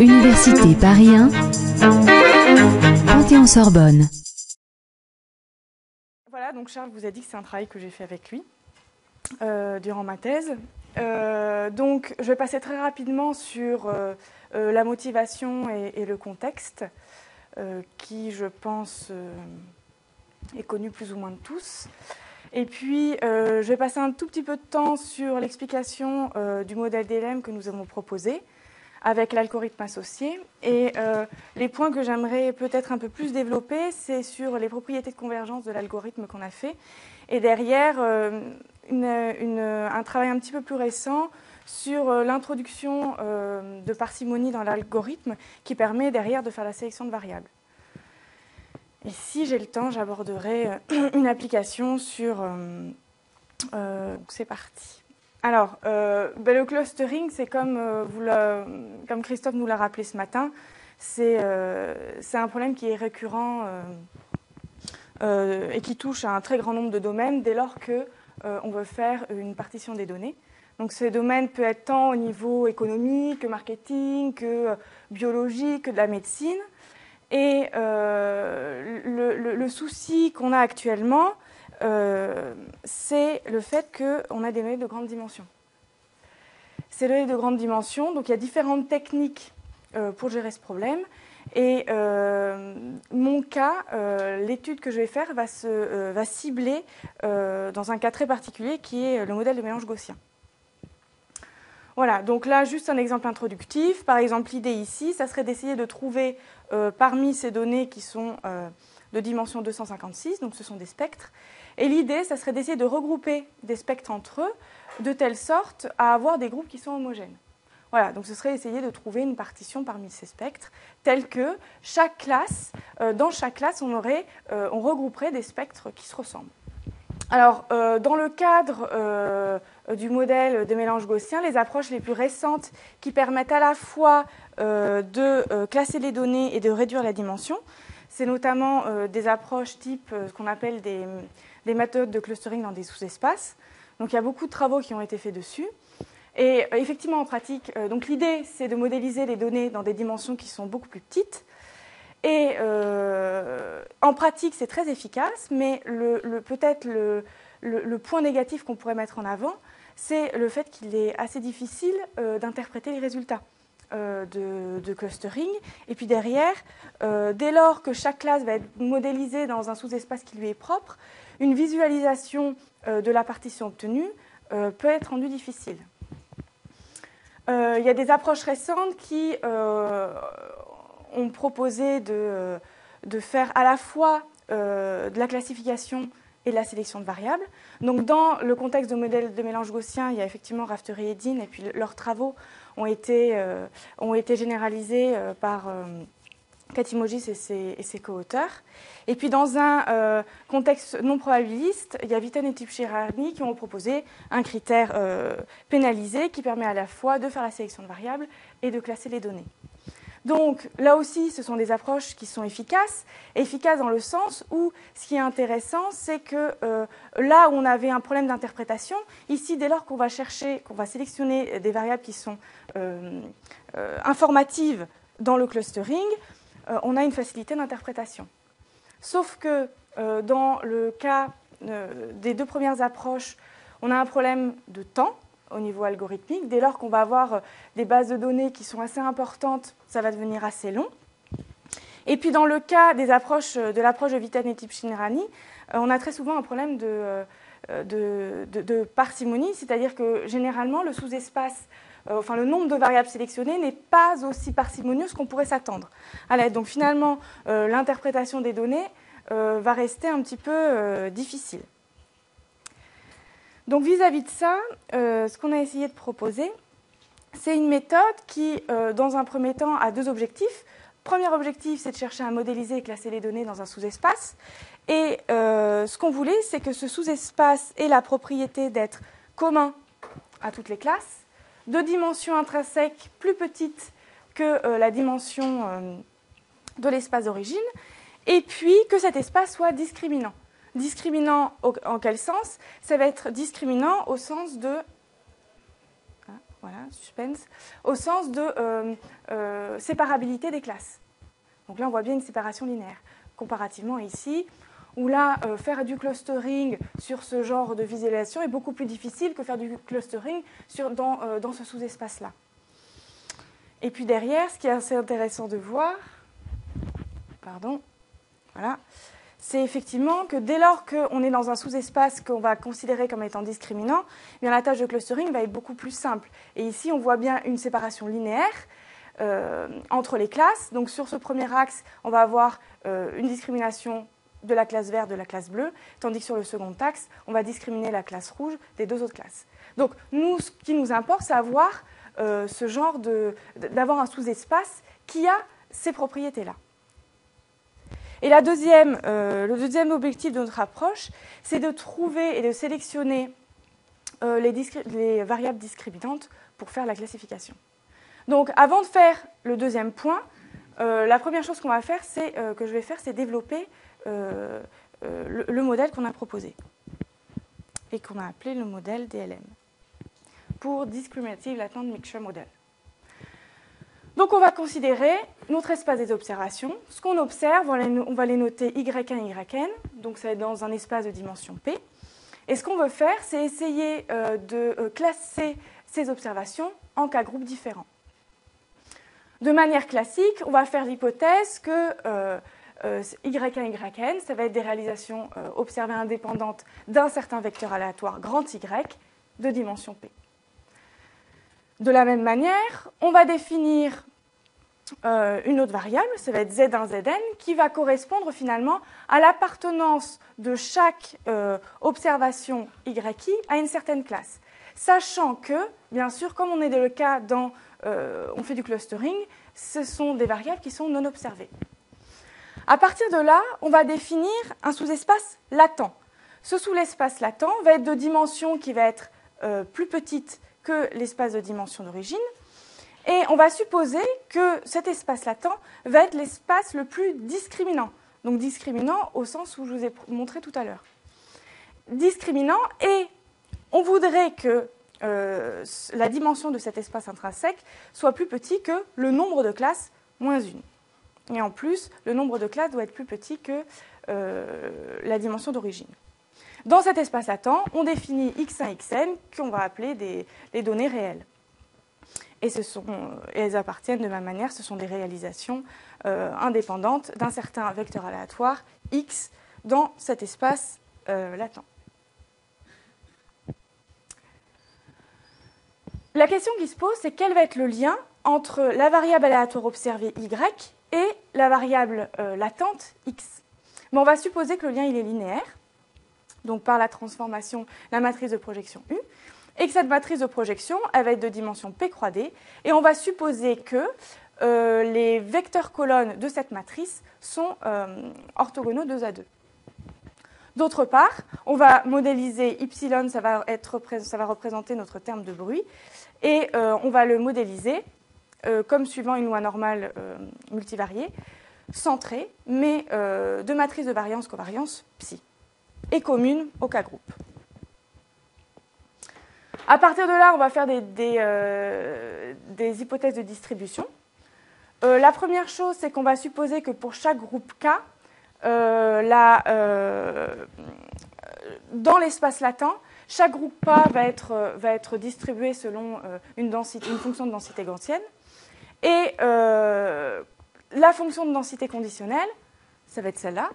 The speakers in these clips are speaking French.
Université Paris 1, Panthéon-Sorbonne. Voilà, donc Charles vous a dit que c'est un travail que j'ai fait avec lui euh, durant ma thèse. Euh, donc je vais passer très rapidement sur euh, la motivation et, le contexte, qui je pense est connu plus ou moins de tous. Et puis je vais passer un tout petit peu de temps sur l'explication du modèle d'ELM que nous avons proposé avec l'algorithme associé. Et euh, les points que j'aimerais peut-être un peu plus développer, c'est sur les propriétés de convergence de l'algorithme qu'on a fait. Et derrière, euh, un travail un petit peu plus récent sur euh, l'introduction euh, de parcimonie dans l'algorithme qui permet derrière de faire la sélection de variables. Et si j'ai le temps, j'aborderai euh, une application sur... c'est parti. Alors, euh, ben le clustering, c'est comme, euh, comme, Christophe nous l'a rappelé ce matin, c'est euh, un problème qui est récurrent euh, et qui touche à un très grand nombre de domaines dès lors qu'on on veut faire une partition des données. Donc, ces domaines peuvent être tant au niveau économique, que marketing, que biologique, que de la médecine. Et le, le, souci qu'on a actuellement, euh, c'est le fait qu'on a des données de grande dimension. Ces données de grande dimension, donc il y a différentes techniques euh, pour gérer ce problème. Et euh, mon cas, euh, l'étude que je vais faire euh, va cibler dans un cas très particulier qui est le modèle de mélange gaussien. Voilà, donc là, juste un exemple introductif. Par exemple, l'idée ici, ça serait d'essayer de trouver parmi ces données qui sont de dimension 256, donc ce sont des spectres, et l'idée, ça serait d'essayer de regrouper des spectres entre eux de telle sorte à avoir des groupes qui sont homogènes. Voilà, donc ce serait essayer de trouver une partition parmi ces spectres, telle que chaque classe, euh, dans chaque classe, on, aurait, euh, on regrouperait des spectres qui se ressemblent. Alors, euh, dans le cadre euh, du modèle des mélanges gaussiens, les approches les plus récentes qui permettent à la fois euh, de classer les données et de réduire la dimension, c'est notamment des approches type ce qu'on appelle des, des méthodes de clustering dans des sous-espaces. Donc il y a beaucoup de travaux qui ont été faits dessus. Et euh, effectivement, en pratique, euh, donc l'idée, c'est de modéliser les données dans des dimensions qui sont beaucoup plus petites. Et euh, en pratique, c'est très efficace, mais peut-être le, point négatif qu'on pourrait mettre en avant, c'est le fait qu'il est assez difficile euh, d'interpréter les résultats euh, de, clustering. Et puis derrière, euh, dès lors que chaque classe va être modélisée dans un sous-espace qui lui est propre, une visualisation de la partition obtenue peut être rendue difficile. Il y a des approches récentes qui ont proposé de, faire à la fois de la classification la sélection de variables. Donc, dans le contexte de modèle de mélange gaussien, il y a effectivement Raftery et Dean, et puis leurs travaux ont été, euh, généralisés euh, par Katimogis et ses, co-auteurs. Et puis dans un euh, contexte non probabiliste, il y a Vitan et Tipchirani qui ont proposé un critère euh, pénalisé qui permet à la fois de faire la sélection de variables et de classer les données. Donc là aussi, ce sont des approches qui sont efficaces, efficaces dans le sens où ce qui est intéressant, c'est que euh, là où on avait un problème d'interprétation, ici, dès lors qu'on va chercher, qu'on va sélectionner des variables qui sont euh, euh, informatives dans le clustering, on a une facilité d'interprétation. Sauf que dans le cas des deux premières approches, on a un problème de temps au niveau algorithmique. Dès lors qu'on va avoir des bases de données qui sont assez importantes, ça va devenir assez long. Et puis dans le cas des approches, de l'approche de Vitan et Tipshinrani, on a très souvent un problème de, de, parcimonie, c'est-à-dire que généralement le sous-espace euh, enfin le nombre de variables sélectionnées n'est pas aussi parcimonieux qu'on pourrait s'attendre. Donc finalement, euh, l'interprétation des données euh, va rester un petit peu euh, difficile. Donc vis-à-vis -vis de ça, euh, ce qu'on a essayé de proposer, c'est une méthode qui, euh, dans un premier temps, a deux objectifs. Premier objectif, c'est de chercher à modéliser et classer les données dans un sous-espace. Et ce qu'on voulait, c'est que ce sous-espace ait la propriété d'être commun à toutes les classes de dimension intrinsèque plus petite que euh, la dimension euh, de l'espace d'origine, et puis que cet espace soit discriminant. Discriminant en quel sens? Ça va être discriminant au sens de voilà, suspense, au sens de séparabilité des classes. Donc là, on voit bien une séparation linéaire, comparativement ici, où là, faire du clustering sur ce genre de visualisation est beaucoup plus difficile que faire du clustering dans, dans ce sous-espace-là. Et puis derrière, ce qui est assez intéressant de voir, pardon, voilà, c'est effectivement que dès lors qu'on est dans un sous-espace qu'on va considérer comme étant discriminant, eh bien la tâche de clustering va être beaucoup plus simple. Et ici, on voit bien une séparation linéaire euh, entre les classes. Donc sur ce premier axe, on va avoir euh, une discrimination de la classe verte de la classe bleue, tandis que sur le second axe, on va discriminer la classe rouge des deux autres classes. Donc nous, ce qui nous importe, c'est avoir euh, ce genre d'avoir un sous-espace qui a ces propriétés-là. Et euh, le deuxième objectif de notre approche, c'est de trouver et de sélectionner euh, les, les, variables discriminantes pour faire la classification. Donc, avant de faire le deuxième point, la première chose qu'on va faire, c'est que je vais faire, c'est développer le, le modèle qu'on a proposé et qu'on a appelé le modèle DLM pour Discriminative Latent Mixture Model. Donc on va considérer notre espace des observations. Ce qu'on observe, on va les noter Y1, YN, donc ça va être dans un espace de dimension P. Et ce qu'on veut faire, c'est essayer euh, de euh, classer ces observations en cas groupes différents. De manière classique, on va faire l'hypothèse que euh, Y1, YN, ça va être des réalisations observées indépendantes d'un certain vecteur aléatoire grand Y de dimension P. De la même manière, on va définir euh, une autre variable, ça va être Z1, Zn, qui va correspondre finalement à l'appartenance de chaque euh, observation YI à une certaine classe. Sachant que, bien sûr, comme on est dans le cas dans, euh, on fait du clustering, ce sont des variables qui sont non observées. À partir de là, on va définir un sous-espace latent. Ce sous-espace latent va être de dimension qui va être plus petite que l'espace de dimension d'origine. Et on va supposer que cet espace latent va être l'espace le plus discriminant. Donc discriminant au sens où je vous ai montré tout à l'heure. Discriminant et on voudrait que euh, la dimension de cet espace intrinsèque soit plus petit que le nombre de classes moins 1. Et en plus, le nombre de classes doit être plus petit que euh, la dimension d'origine. Dans cet espace latent, on définit x1, xn, qu'on va appeler des, données réelles. Et, elles appartiennent de même manière, ce sont des réalisations euh, indépendantes d'un certain vecteur aléatoire x dans cet espace euh, latent. La question qui se pose, c'est quel va être le lien entre la variable aléatoire observée y et la variable euh, latente x? Mais on va supposer que le lien il est linéaire donc par la transformation, la matrice de projection U, et que cette matrice de projection, elle va être de dimension P croix D, et on va supposer que euh, les vecteurs colonnes de cette matrice sont euh, orthogonaux 2 à 2. D'autre part, on va modéliser y, ça va, représenter notre terme de bruit, et euh, on va le modéliser comme suivant une loi normale multivariée, centrée, mais de matrice de variance-covariance psi et commune au cas groupe. À partir de là, on va faire des, euh, hypothèses de distribution. Euh, la première chose, c'est qu'on va supposer que pour chaque groupe K, euh, dans l'espace latent, chaque groupe K va être, distribué selon une, une, fonction de densité gantienne. Et la fonction de densité conditionnelle, ça va être celle-là,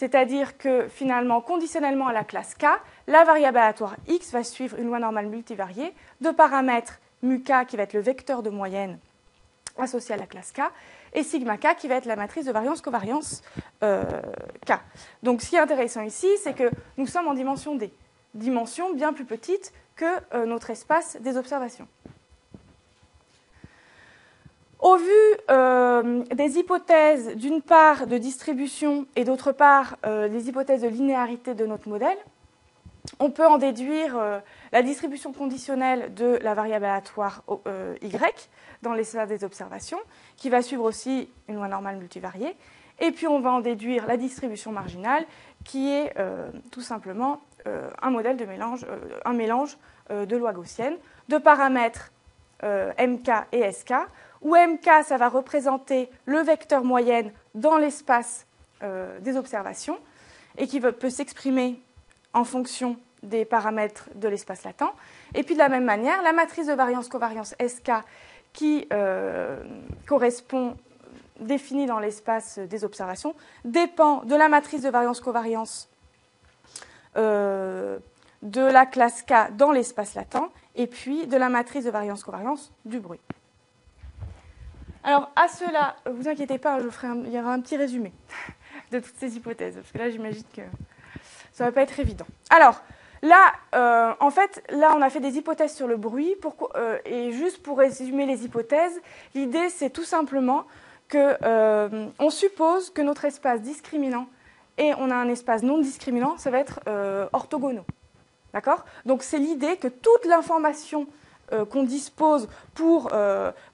c'est-à-dire que finalement, conditionnellement à la classe K, la variable aléatoire x va suivre une loi normale multivariée de paramètres mu k qui va être le vecteur de moyenne associé à la classe K et sigma qui va être la matrice de variance-covariance euh, K. Donc ce qui est intéressant ici, c'est que nous sommes en dimension D, dimension bien plus petite que euh, notre espace des observations. Au vu euh, des hypothèses, d'une part de distribution et d'autre part euh, des hypothèses de linéarité de notre modèle, on peut en déduire euh, la distribution conditionnelle de la variable aléatoire y dans l'espace des observations, qui va suivre aussi une loi normale multivariée. Et puis on va en déduire la distribution marginale, qui est tout simplement un modèle de mélange, un mélange de loi gaussienne, de paramètres MK et SK, où MK, ça va représenter le vecteur moyenne dans l'espace des observations, et qui peut s'exprimer en fonction des paramètres de l'espace latent. Et puis de la même manière, la matrice de variance-covariance SK qui euh, correspond, définie dans l'espace des observations, dépend de la matrice de variance-covariance euh, de la classe K dans l'espace latent et puis de la matrice de variance-covariance du bruit. Alors à cela, vous inquiétez pas, je ferai il y aura un petit résumé de toutes ces hypothèses, parce que là j'imagine que ça ne va pas être évident. Alors, Là, euh, en fait, là, on a fait des hypothèses sur le bruit. Euh, et juste pour résumer les hypothèses, l'idée, c'est tout simplement qu'on euh, suppose que notre espace discriminant et on a un espace non discriminant, ça va être orthogonaux. D'accord? Donc, c'est l'idée que toute l'information qu'on dispose pour,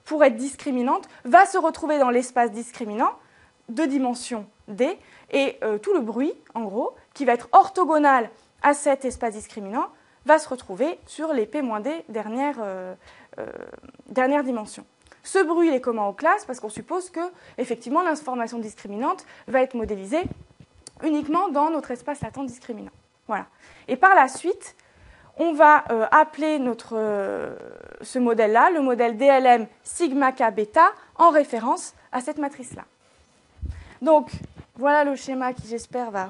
pour être discriminante va se retrouver dans l'espace discriminant de dimension D et tout le bruit, en gros, qui va être orthogonal à cet espace discriminant va se retrouver sur les P-D dernière, euh, euh, dernière dimension. Ce bruit il est commun aux classes parce qu'on suppose que effectivement l'information discriminante va être modélisée uniquement dans notre espace latent discriminant. Voilà. Et par la suite, on va euh, appeler notre, ce modèle-là le modèle DLM sigma k bêta en référence à cette matrice-là. Donc, voilà le schéma qui, j'espère, va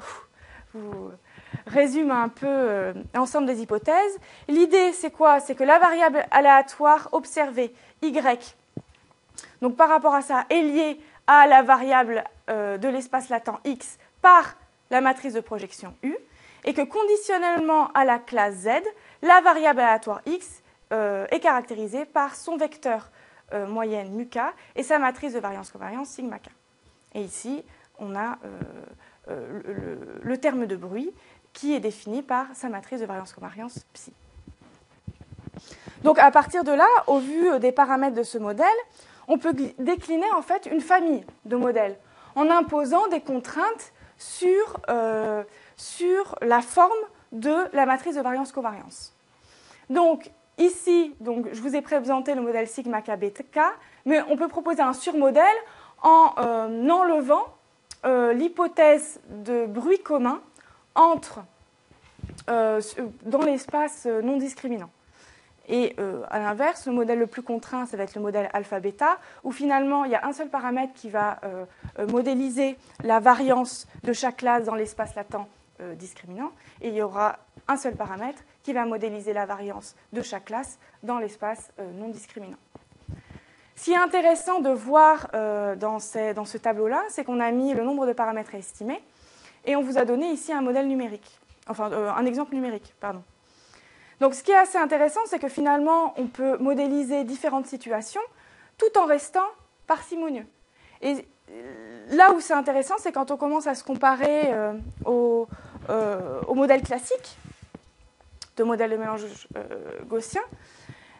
vous résume un peu euh, l'ensemble des hypothèses. L'idée, c'est quoi? C'est que la variable aléatoire observée, y, donc par rapport à ça, est liée à la variable euh, de l'espace latent x par la matrice de projection u, et que conditionnellement à la classe z, la variable aléatoire x euh, est caractérisée par son vecteur moyenne mu k et sa matrice de variance-covariance sigma k. Et ici, on a le, terme de bruit qui est définie par sa matrice de variance-covariance psi. Donc à partir de là, au vu euh, des paramètres de ce modèle, on peut décliner en fait une famille de modèles en imposant des contraintes sur, euh, sur la forme de la matrice de variance-covariance. Donc ici, donc, je vous ai présenté le modèle sigma k mais on peut proposer un surmodèle en euh, enlevant l'hypothèse de bruit commun entre euh, dans l'espace euh, non discriminant. Et euh, à l'inverse, le modèle le plus contraint, ça va être le modèle alpha-bêta, où finalement il y a un seul paramètre qui va modéliser la variance de chaque classe dans l'espace latent discriminant, et il y aura un seul paramètre qui va modéliser la variance de chaque classe dans l'espace non discriminant. Ce qui est intéressant de voir dans, dans, ce tableau-là, c'est qu'on a mis le nombre de paramètres à estimer, et on vous a donné ici un modèle numérique, enfin euh, un exemple numérique, pardon. Donc ce qui est assez intéressant, c'est que finalement, on peut modéliser différentes situations tout en restant parcimonieux. Et euh, là où c'est intéressant, c'est quand on commence à se comparer euh, au, modèle classique, de modèle de mélange gaussien,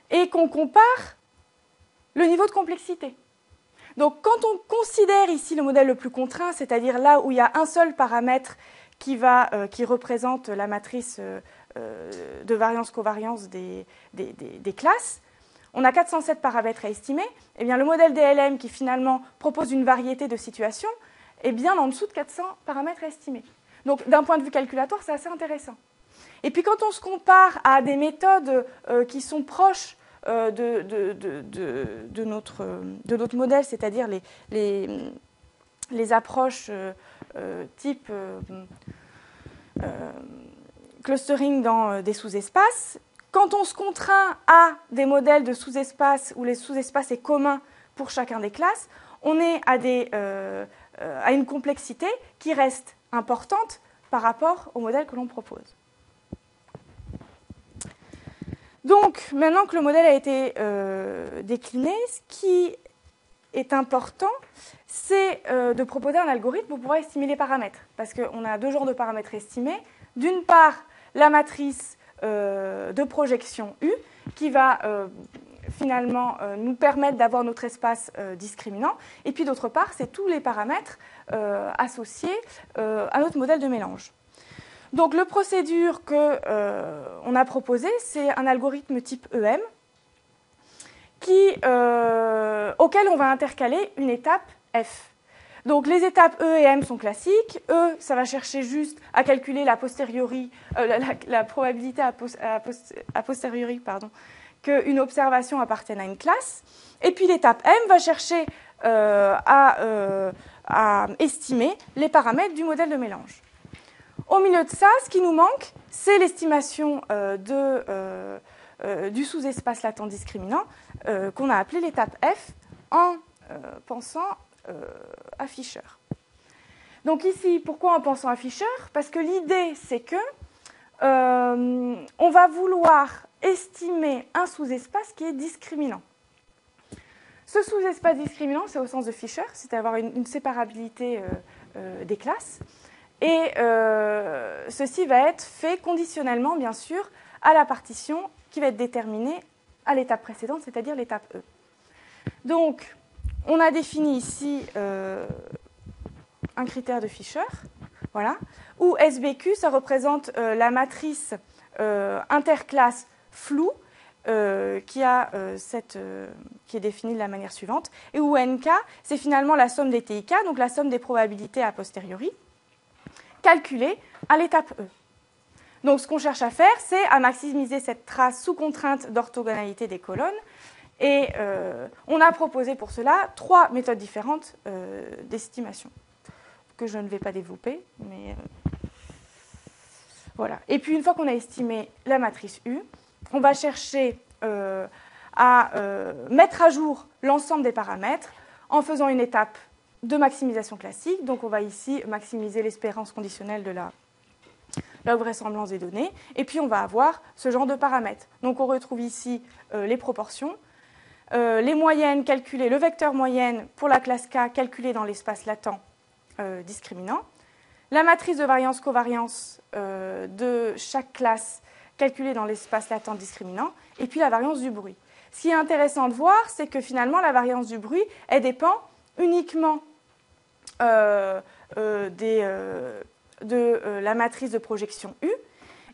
et qu'on compare le niveau de complexité. Donc quand on considère ici le modèle le plus contraint, c'est-à-dire là où il y a un seul paramètre qui, euh, représente la matrice euh, euh, de variance-covariance des, des, classes, on a 407 paramètres à estimer. Eh bien, le modèle DLM qui finalement propose une variété de situations est bien en dessous de 400 paramètres à estimer. Donc d'un point de vue calculatoire, c'est assez intéressant. Et puis quand on se compare à des méthodes qui sont proches euh, de, notre, modèle, c'est-à-dire les, approches euh, euh, type clustering dans des sous-espaces. Quand on se contraint à des modèles de sous-espaces où les sous-espaces est commun pour chacun des classes, on est à une complexité qui reste importante par rapport au modèle que l'on propose. Donc, maintenant que le modèle a été euh, décliné, ce qui est important, c'est euh, de proposer un algorithme pour pouvoir estimer les paramètres. Parce qu'on a deux genres de paramètres estimés. D'une part, la matrice euh, de projection U, qui va finalement nous permettre d'avoir notre espace discriminant. Et puis d'autre part, c'est tous les paramètres associés à notre modèle de mélange. Donc le procédure qu'on euh, a proposé, c'est un algorithme type EM euh, auquel on va intercaler une étape F. Donc les étapes E et M sont classiques. E, ça va chercher juste à calculer euh, la, probabilité a, posteriori pardon, qu'une observation appartienne à une classe. Et puis l'étape M va chercher à, à estimer les paramètres du modèle de mélange. Au milieu de ça, ce qui nous manque, c'est l'estimation euh, euh, euh, du sous-espace latent discriminant qu'on a appelé l'étape F en pensant à Fischer. Donc ici, pourquoi en pensant à Fischer? Parce que l'idée, c'est que on va vouloir estimer un sous-espace qui est discriminant. Ce sous-espace discriminant, c'est au sens de Fischer, c'est avoir une, séparabilité des classes. Et euh, ceci va être fait conditionnellement, bien sûr, à la partition qui va être déterminée à l'étape précédente, c'est-à-dire l'étape E. Donc, on a défini ici euh, un critère de Fischer, voilà, où SBQ, ça représente euh, la matrice interclasse floue qui, a, cette, qui est définie de la manière suivante, et où NK, c'est finalement la somme des TIK, donc la somme des probabilités a posteriori calculé à l'étape E. Donc ce qu'on cherche à faire, c'est à maximiser cette trace sous contrainte d'orthogonalité des colonnes. Et euh, on a proposé pour cela trois méthodes différentes euh, d'estimation, que je ne vais pas développer. Mais euh, voilà. Et puis une fois qu'on a estimé la matrice U, on va chercher à mettre à jour l'ensemble des paramètres en faisant une étape de maximisation classique. Donc on va ici maximiser l'espérance conditionnelle de la, vraisemblance des données. Et puis on va avoir ce genre de paramètres. Donc on retrouve ici euh, les proportions, euh, les moyennes calculées, le vecteur moyenne pour la classe K calculé dans l'espace latent euh, discriminant, la matrice de variance-covariance de chaque classe calculée dans l'espace latent discriminant, et puis la variance du bruit. Ce qui est intéressant de voir, c'est que finalement la variance du bruit, elle dépend uniquement euh, euh, euh, de la matrice de projection U.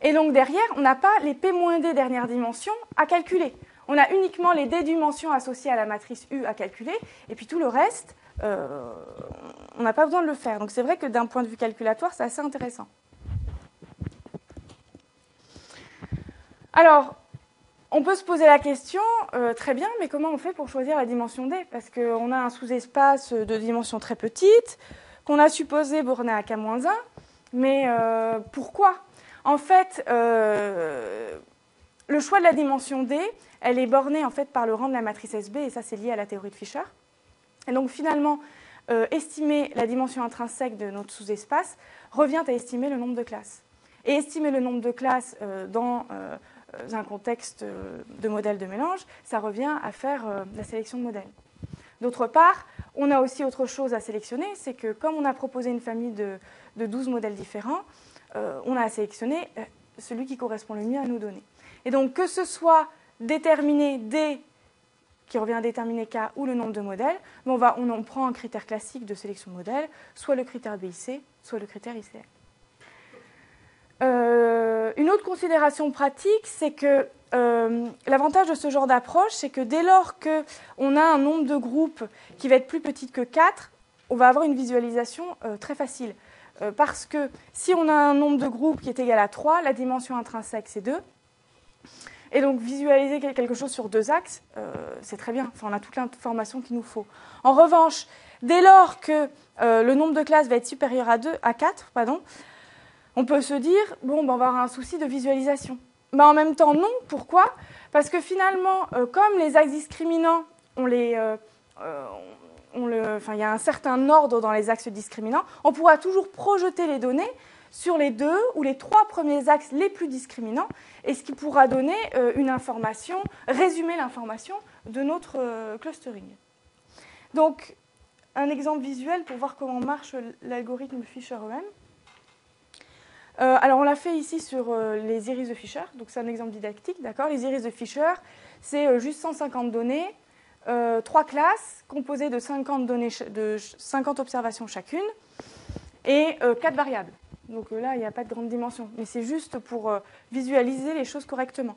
Et donc derrière, on n'a pas les P-D dernière dimension à calculer. On a uniquement les D dimensions associées à la matrice U à calculer, et puis tout le reste, on n'a pas besoin de le faire. Donc c'est vrai que d'un point de vue calculatoire, c'est assez intéressant. Alors, on peut se poser la question, euh, très bien, mais comment on fait pour choisir la dimension D? Parce qu'on a un sous-espace de dimension très petite, qu'on a supposé borné à K-1, mais euh, pourquoi? En fait, euh, le choix de la dimension D, elle est bornée en fait par le rang de la matrice SB, et ça c'est lié à la théorie de Fischer. Et donc finalement, estimer la dimension intrinsèque de notre sous-espace revient à estimer le nombre de classes. Et estimer le nombre de classes dans un contexte euh, de modèle de mélange, ça revient à faire euh, la sélection de modèles. D'autre part, on a aussi autre chose à sélectionner, c'est que comme on a proposé une famille de, 12 modèles différents, on a à sélectionner celui qui correspond le mieux à nos données. Et donc que ce soit déterminer D, qui revient à déterminer K, ou le nombre de modèles, on, va, prend un critère classique de sélection de modèles, soit le critère BIC, soit le critère ICL. Euh, une autre considération pratique, c'est que euh, l'avantage de ce genre d'approche, c'est que dès lors qu'on a un nombre de groupes qui va être plus petit que 4, on va avoir une visualisation euh, très facile. parce que si on a un nombre de groupes qui est égal à 3, la dimension intrinsèque, c'est 2. Et donc visualiser quelque chose sur deux axes, c'est très bien. Enfin, on a toute l'information qu'il nous faut. En revanche, dès lors que le nombre de classes va être supérieur à 2, à 4, pardon, on peut se dire, bon, ben, on va avoir un souci de visualisation. Mais en même temps, non. Pourquoi? Parce que finalement, euh, comme les axes discriminants, euh, euh, il y a un certain ordre dans les axes discriminants, on pourra toujours projeter les données sur les deux ou les trois premiers axes les plus discriminants, et ce qui pourra donner une information, résumer l'information de notre clustering. Donc, un exemple visuel pour voir comment marche l'algorithme Fisher-EM. Euh, alors on l'a fait ici sur euh, les iris de Fischer, donc c'est un exemple didactique, d'accord? Les iris de Fischer, c'est euh, juste 150 données, trois classes composées de 50, données, de 50 observations chacune et quatre variables. Donc là, il n'y a pas de grande dimension. Mais c'est juste pour visualiser les choses correctement.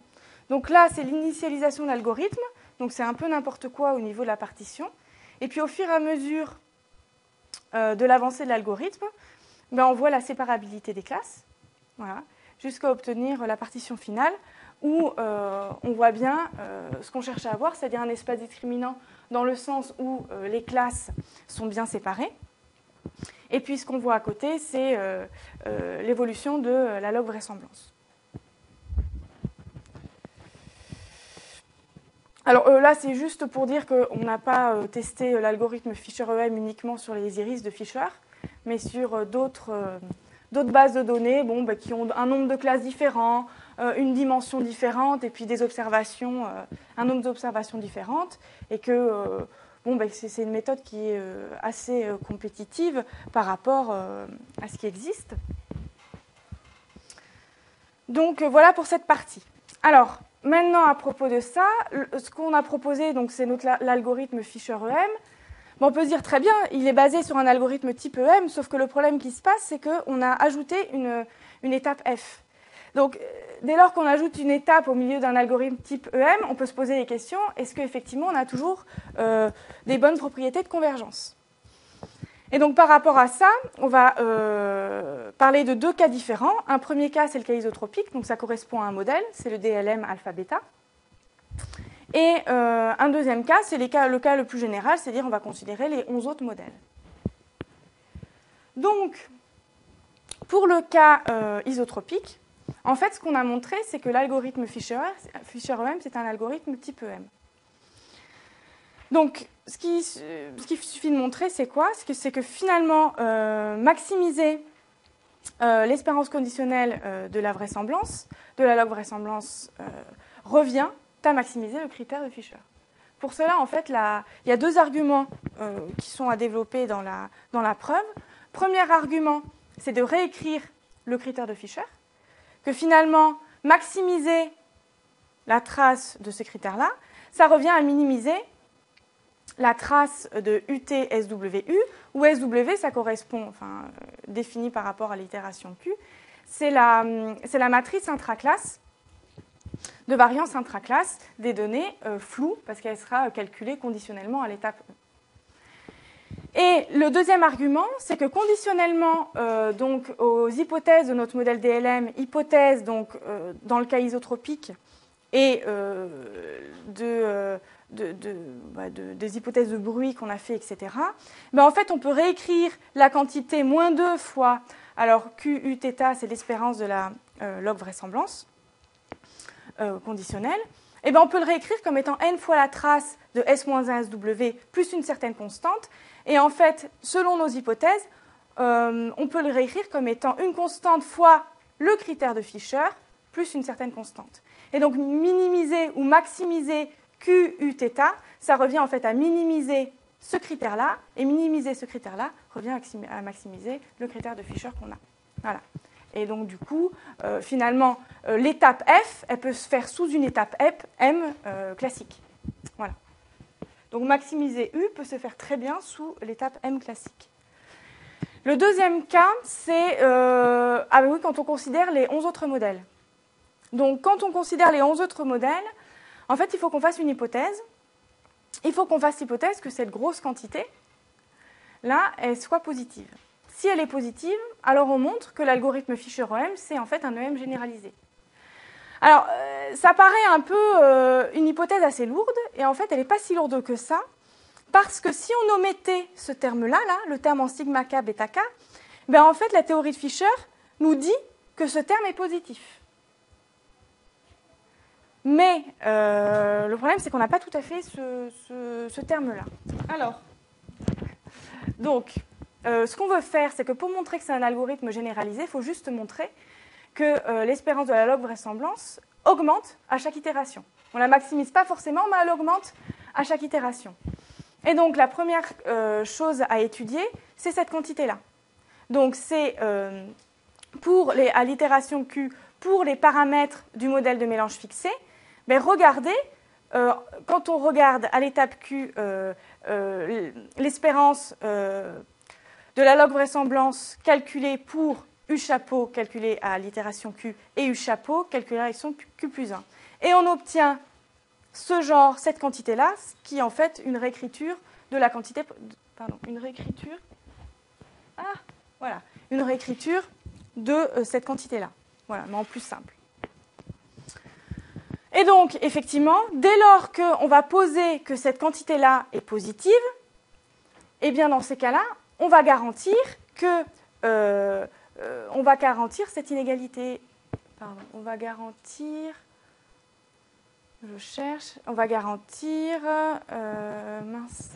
Donc là, c'est l'initialisation de l'algorithme. Donc c'est un peu n'importe quoi au niveau de la partition. Et puis au fur et à mesure de l'avancée de l'algorithme, ben, on voit la séparabilité des classes, jusqu'à obtenir la partition finale où euh, on voit bien euh, ce qu'on cherche à avoir, c'est-à-dire un espace discriminant dans le sens où euh, les classes sont bien séparées. Et puis ce qu'on voit à côté, c'est l'évolution de la log vraisemblance. Alors là, c'est juste pour dire qu'on n'a pas testé l'algorithme Fisher-EM uniquement sur les iris de Fisher, mais sur d'autres bases de données bon, bah, qui ont un nombre de classes différents, euh, une dimension différente et puis des observations, euh, un nombre d'observations différentes, et que euh, bon, ben, c'est une méthode qui est assez compétitive par rapport à ce qui existe. Donc voilà pour cette partie. Alors, maintenant à propos de ça, ce qu'on a proposé, donc c'est l'algorithme Fisher-EM. On peut se dire très bien, il est basé sur un algorithme type EM, sauf que le problème qui se passe, c'est qu'on a ajouté une, étape F. Donc, dès lors qu'on ajoute une étape au milieu d'un algorithme type EM, on peut se poser les questions est-ce qu'effectivement on a toujours euh, des bonnes propriétés de convergence? Et donc, par rapport à ça, on va euh, parler de deux cas différents. Un premier cas, c'est le cas isotropique, donc ça correspond à un modèle, c'est le DLM alpha-bêta. Et euh, un deuxième cas, c'est le cas le plus général, c'est-à-dire on va considérer les 11 autres modèles. Donc, pour le cas isotropique, en fait, ce qu'on a montré, c'est que l'algorithme Fisher-EM, c'est un algorithme type EM. Donc, ce qu'il suffit de montrer, c'est quoi? C'est que, finalement, euh, maximiser euh, l'espérance conditionnelle euh, de la vraisemblance, de la log vraisemblance, revient à maximiser le critère de Fisher. Pour cela, en fait, il y a deux arguments qui sont à développer dans la, preuve. Premier argument, c'est de réécrire le critère de Fisher que finalement, maximiser la trace de ce critère-là, ça revient à minimiser la trace de UT-SWU, où SW, ça correspond, enfin, défini par rapport à l'itération Q, c'est la, la, matrice intraclasse de variance intraclasse des données euh, floues, parce qu'elle sera calculée conditionnellement à l'étape. Et le deuxième argument, c'est que conditionnellement euh, donc, aux hypothèses de notre modèle DLM, hypothèses donc, euh, dans le cas isotropique et euh, bah, de, des hypothèses de bruit qu'on a fait, etc., ben, en fait, on peut réécrire la quantité moins 2 fois, alors QU θ, c'est l'espérance de la log vraisemblance conditionnelle, et ben, on peut le réécrire comme étant n fois la trace de S-1 SW plus une certaine constante, et en fait, selon nos hypothèses, euh, on peut le réécrire comme étant une constante fois le critère de Fisher plus une certaine constante. Et donc minimiser ou maximiser QUθ, ça revient en fait à minimiser ce critère-là, et minimiser ce critère-là revient à maximiser le critère de Fisher qu'on a. Voilà. Et donc du coup, euh, finalement, euh, l'étape F, elle peut se faire sous une étape M classique. Voilà. Donc maximiser U peut se faire très bien sous l'étape M classique. Le deuxième cas, c'est euh, ah oui, quand on considère les 11 autres modèles. Donc quand on considère les 11 autres modèles, en fait, il faut qu'on fasse une hypothèse. Il faut qu'on fasse l'hypothèse que cette grosse quantité, là, elle soit positive. Si elle est positive, alors on montre que l'algorithme Fisher-OM, c'est en fait un EM généralisé. Alors, euh, ça paraît un peu euh, une hypothèse assez lourde, et en fait, elle n'est pas si lourde que ça, parce que si on omettait ce terme-là, là, le terme en sigma k, bêta k, ben en fait, la théorie de Fischer nous dit que ce terme est positif. Mais euh, le problème, c'est qu'on n'a pas tout à fait ce, terme-là. Alors, donc, ce qu'on veut faire, c'est que pour montrer que c'est un algorithme généralisé, il faut juste montrer que euh, l'espérance de la log vraisemblance augmente à chaque itération. On ne la maximise pas forcément, mais elle augmente à chaque itération. Et donc la première euh, chose à étudier, c'est cette quantité-là. Donc c'est euh, à l'itération Q, pour les paramètres du modèle de mélange fixé, mais regardez, quand on regarde à l'étape Q l'espérance de la log vraisemblance calculée pour U chapeau calculé à l'itération Q et U chapeau calculé à l'itération Q plus 1. Et on obtient ce genre, cette quantité-là, qui est en fait une réécriture de la quantité. Pardon, une réécriture. Ah, voilà. Une réécriture de euh, cette quantité-là. Voilà, mais en plus simple. Et donc, effectivement, dès lors qu'on va poser que cette quantité-là est positive, eh bien, dans ces cas-là, on va garantir que euh, euh, on va garantir cette inégalité. Pardon, on va garantir. Je cherche. On va garantir. Euh, mince.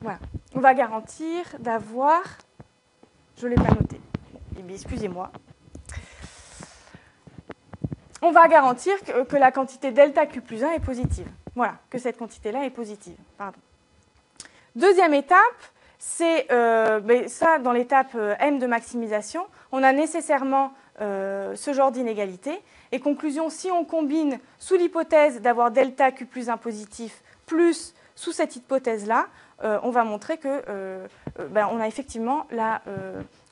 voilà. On va garantir d'avoir. Je ne l'ai pas noté. Eh excusez-moi. On va garantir que, que, la quantité delta Q plus 1 est positive. Voilà, que cette quantité-là est positive. Pardon. Deuxième étape, c'est euh, ça dans l'étape euh, M de maximisation, on a nécessairement euh, ce genre d'inégalité. Et conclusion, si on combine sous l'hypothèse d'avoir delta Q plus 1 positif plus sous cette hypothèse-là, on va montrer que ben, on a effectivement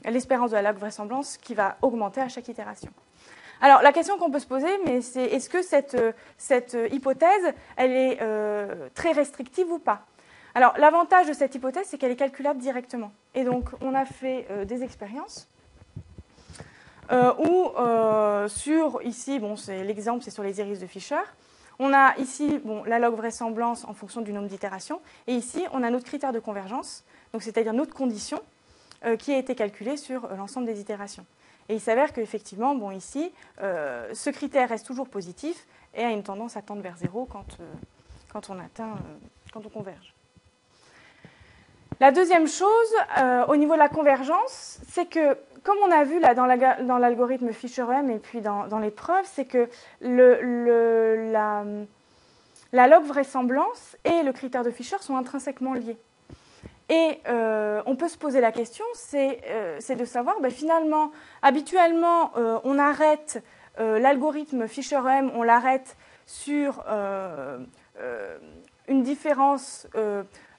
l'espérance de la log vraisemblance qui va augmenter à chaque itération. Alors la question qu'on peut se poser, c'est est-ce que cette, cette, hypothèse, elle est très restrictive ou pas? Alors, l'avantage de cette hypothèse, c'est qu'elle est calculable directement. Et donc, on a fait euh, des expériences euh, où, euh, sur, ici, bon, l'exemple, c'est sur les iris de Fischer. On a ici la log vraisemblance en fonction du nombre d'itérations. Et ici, on a notre critère de convergence, donc c'est-à-dire notre condition, qui a été calculée sur l'ensemble des itérations. Et il s'avère qu'effectivement, bon, ici, ce critère reste toujours positif et a une tendance à tendre vers zéro quand on atteint, quand on converge. La deuxième chose, euh, au niveau de la convergence, c'est que, comme on a vu là dans l'algorithme Fisher-M et puis dans, dans les preuves, c'est que la, log vraisemblance et le critère de Fisher sont intrinsèquement liés. Et euh, on peut se poser la question, c'est euh, de savoir, ben, finalement, habituellement, on arrête l'algorithme Fisher-M, on l'arrête sur une différence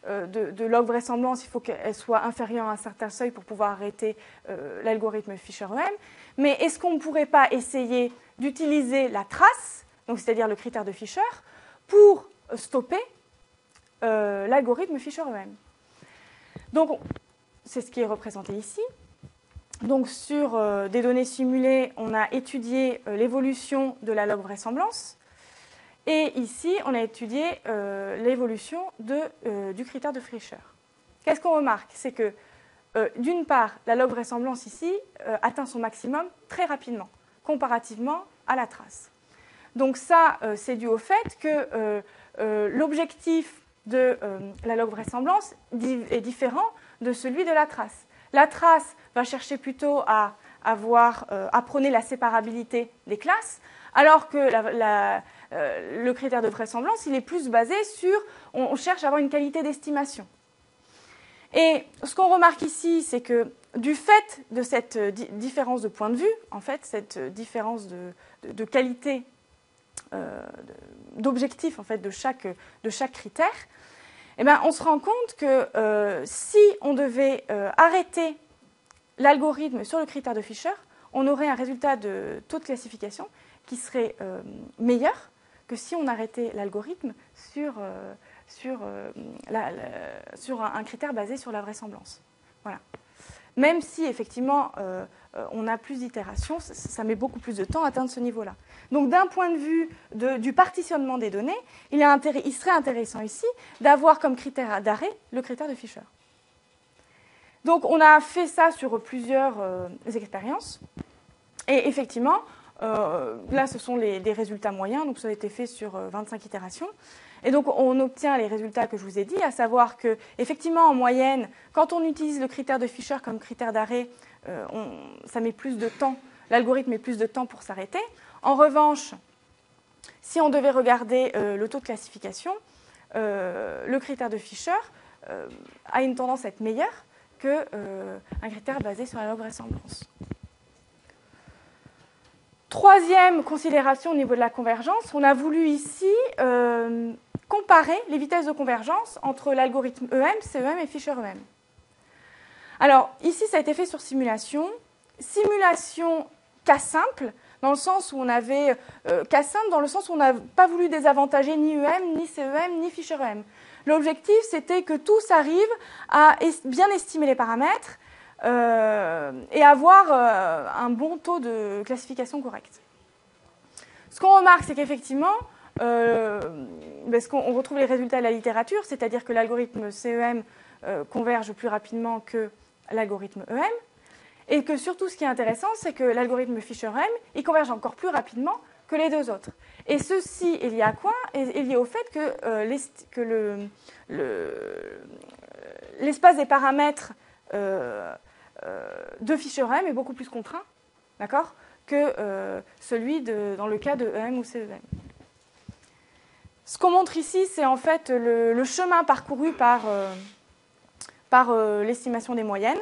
euh, de, log vraisemblance, il faut qu'elle soit inférieure à un certain seuil pour pouvoir arrêter euh, l'algorithme Fisher-M. Mais est-ce qu'on ne pourrait pas essayer d'utiliser la trace, c'est-à-dire le critère de Fisher, pour stopper euh, l'algorithme Fisher-M Donc, c'est ce qui est représenté ici. Donc, sur des données simulées, on a étudié l'évolution de la log vraisemblance. Et ici, on a étudié euh, l'évolution euh, du critère de Fischer. Qu'est-ce qu'on remarque? C'est que, euh, d'une part, la log vraisemblance ici atteint son maximum très rapidement, comparativement à la trace. Donc ça, c'est dû au fait que l'objectif de la log vraisemblance est différent de celui de la trace. La trace va chercher plutôt à prôner la séparabilité des classes, alors que la, euh, le critère de vraisemblance, il est plus basé sur, on, cherche à avoir une qualité d'estimation. Et ce qu'on remarque ici, c'est que du fait de cette euh, différence de point de vue, en fait, cette euh, différence de, qualité, d'objectif en fait de chaque, critère, eh ben, on se rend compte que si on devait arrêter l'algorithme sur le critère de Fisher, on aurait un résultat de taux de classification qui serait meilleur que si on arrêtait l'algorithme sur, euh, sur, euh, un, critère basé sur la vraisemblance. Voilà. Même si effectivement euh, on a plus d'itérations, ça, met beaucoup plus de temps à atteindre ce niveau-là. Donc d'un point de vue du partitionnement des données, il, il serait intéressant ici d'avoir comme critère d'arrêt le critère de Fisher. Donc on a fait ça sur plusieurs expériences. Et effectivement, euh, là, ce sont les, résultats moyens, donc ça a été fait sur 25 euh, itérations. Et donc, on obtient les résultats que je vous ai dit, à savoir que, effectivement, en moyenne, quand on utilise le critère de Fisher comme critère d'arrêt, euh, ça met plus de temps, l'algorithme met plus de temps pour s'arrêter. En revanche, si on devait regarder le taux de classification, le critère de Fisher a une tendance à être meilleur qu'un critère basé sur la log vraisemblance. Troisième considération au niveau de la convergence, on a voulu ici euh, comparer les vitesses de convergence entre l'algorithme EM, CEM et Fisher-EM. Alors, ici, ça a été fait sur simulation. Simulation cas simple, dans le sens où on avait euh, cas simple, dans le sens où on n'a pas voulu désavantager ni EM, ni CEM, ni Fisher EM. L'objectif, c'était que tous arrivent à bien estimer les paramètres euh, et avoir euh, un bon taux de classification correct. Ce qu'on remarque, c'est qu'effectivement, euh, parce qu'on retrouve les résultats de la littérature, c'est-à-dire que l'algorithme CEM converge plus rapidement que l'algorithme EM, et que surtout, ce qui est intéressant, c'est que l'algorithme Fisher-M, il converge encore plus rapidement que les deux autres. Et ceci est lié à quoi? Est lié au fait que, l'espace des paramètres euh, de Fisher-M est beaucoup plus contraint, d'accord, que euh, celui dans le cas de EM ou CEM. Ce qu'on montre ici, c'est en fait le, chemin parcouru par, euh, l'estimation des moyennes.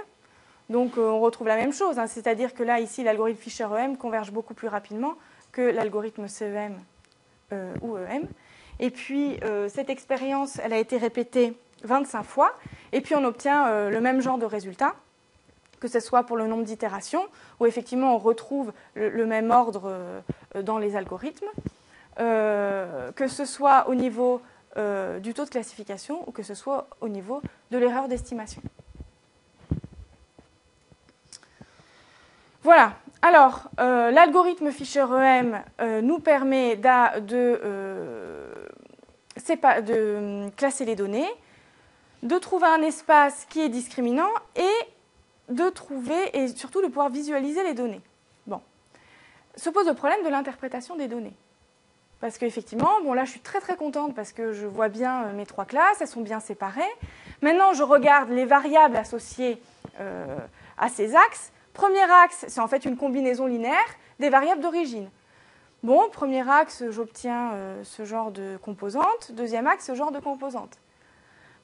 Donc on retrouve la même chose, hein. c'est-à-dire que là, ici, l'algorithme Fisher-EM converge beaucoup plus rapidement que l'algorithme CEM ou EM. Et puis, cette expérience, elle a été répétée 25 fois, et puis on obtient le même genre de résultat que ce soit pour le nombre d'itérations, où effectivement on retrouve le, même ordre euh, dans les algorithmes, euh, que ce soit au niveau euh, du taux de classification ou que ce soit au niveau de l'erreur d'estimation. Voilà. Alors, l'algorithme Fisher-EM nous permet de, de classer les données, de trouver un espace qui est discriminant et de trouver et surtout de pouvoir visualiser les données. Bon. Se pose le problème de l'interprétation des données. Parce qu'effectivement, bon là je suis très très contente parce que je vois bien euh, mes trois classes, elles sont bien séparées. Maintenant je regarde les variables associées euh, à ces axes. Premier axe, c'est en fait une combinaison linéaire des variables d'origine. Bon, premier axe, j'obtiens euh, ce genre de composante. Deuxième axe, ce genre de composante.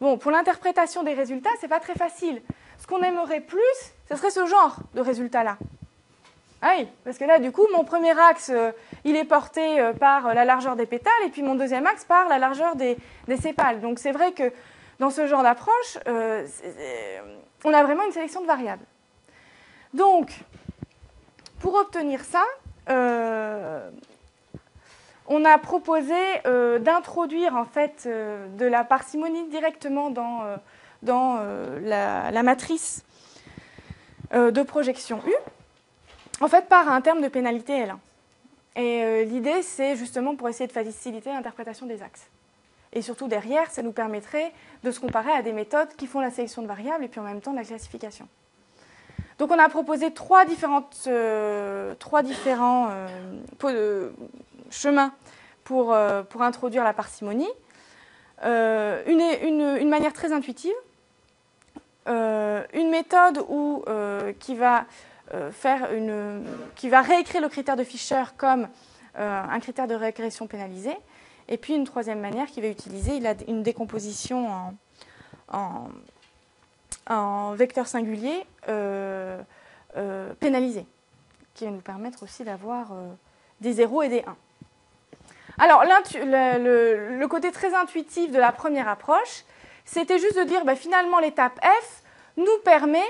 Bon, pour l'interprétation des résultats, c'est pas très facile. Ce qu'on aimerait plus, ce serait ce genre de résultat-là. Ah oui, parce que là, du coup, mon premier axe, euh, il est porté euh, par la largeur des pétales, et puis mon deuxième axe par la largeur des, sépales. Donc c'est vrai que dans ce genre d'approche, euh, on a vraiment une sélection de variables. Donc, pour obtenir ça, on a proposé d'introduire en fait de la parcimonie directement dans dans euh, la, matrice euh, de projection U, en fait par un terme de pénalité L1. Et euh, l'idée, c'est justement pour essayer de faciliter l'interprétation des axes. Et surtout derrière, ça nous permettrait de se comparer à des méthodes qui font la sélection de variables et puis en même temps la classification. Donc on a proposé trois, différentes, trois différents chemins pour, pour, introduire la parcimonie. Une, une, manière très intuitive, une méthode euh, qui, va, euh, faire une, qui va réécrire le critère de Fisher comme un critère de régression pénalisé. Et puis une troisième manière qui va utiliser une décomposition en, en, vecteur singulier qui va nous permettre aussi d'avoir des 0 et des 1. Alors, le, côté très intuitif de la première approche, c'était juste de dire bah, finalement l'étape F nous permet,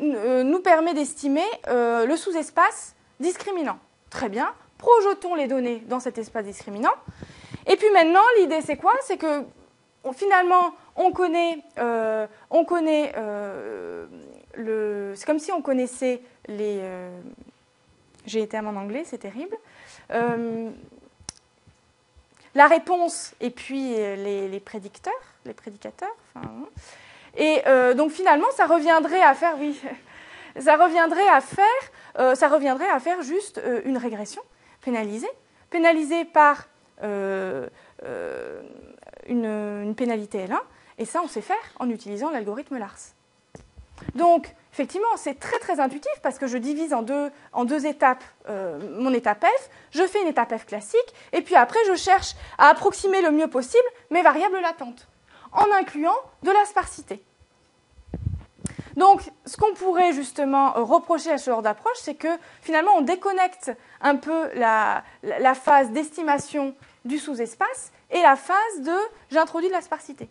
euh, permet d'estimer euh, le sous-espace discriminant. Très bien, projetons les données dans cet espace discriminant. Et puis maintenant, l'idée c'est quoi? C'est que finalement, on connaît, euh, le. C'est comme si on connaissait les. J'ai été mon anglais, c'est terrible la réponse et puis les, prédicteurs, les prédicateurs. Et euh, donc finalement, ça reviendrait à faire, oui, euh, juste euh, une régression pénalisée, pénalisée par une, une, pénalité L1, et ça on sait faire en utilisant l'algorithme Lars. Donc effectivement, c'est très très intuitif parce que je divise en deux, en deux étapes euh, mon étape F, je fais une étape F classique, et puis après je cherche à approximer le mieux possible mes variables latentes, en incluant de la sparsité. Donc, ce qu'on pourrait justement reprocher à ce genre d'approche, c'est que finalement on déconnecte un peu la, phase d'estimation du sous-espace et la phase de j'introduis de la sparsité.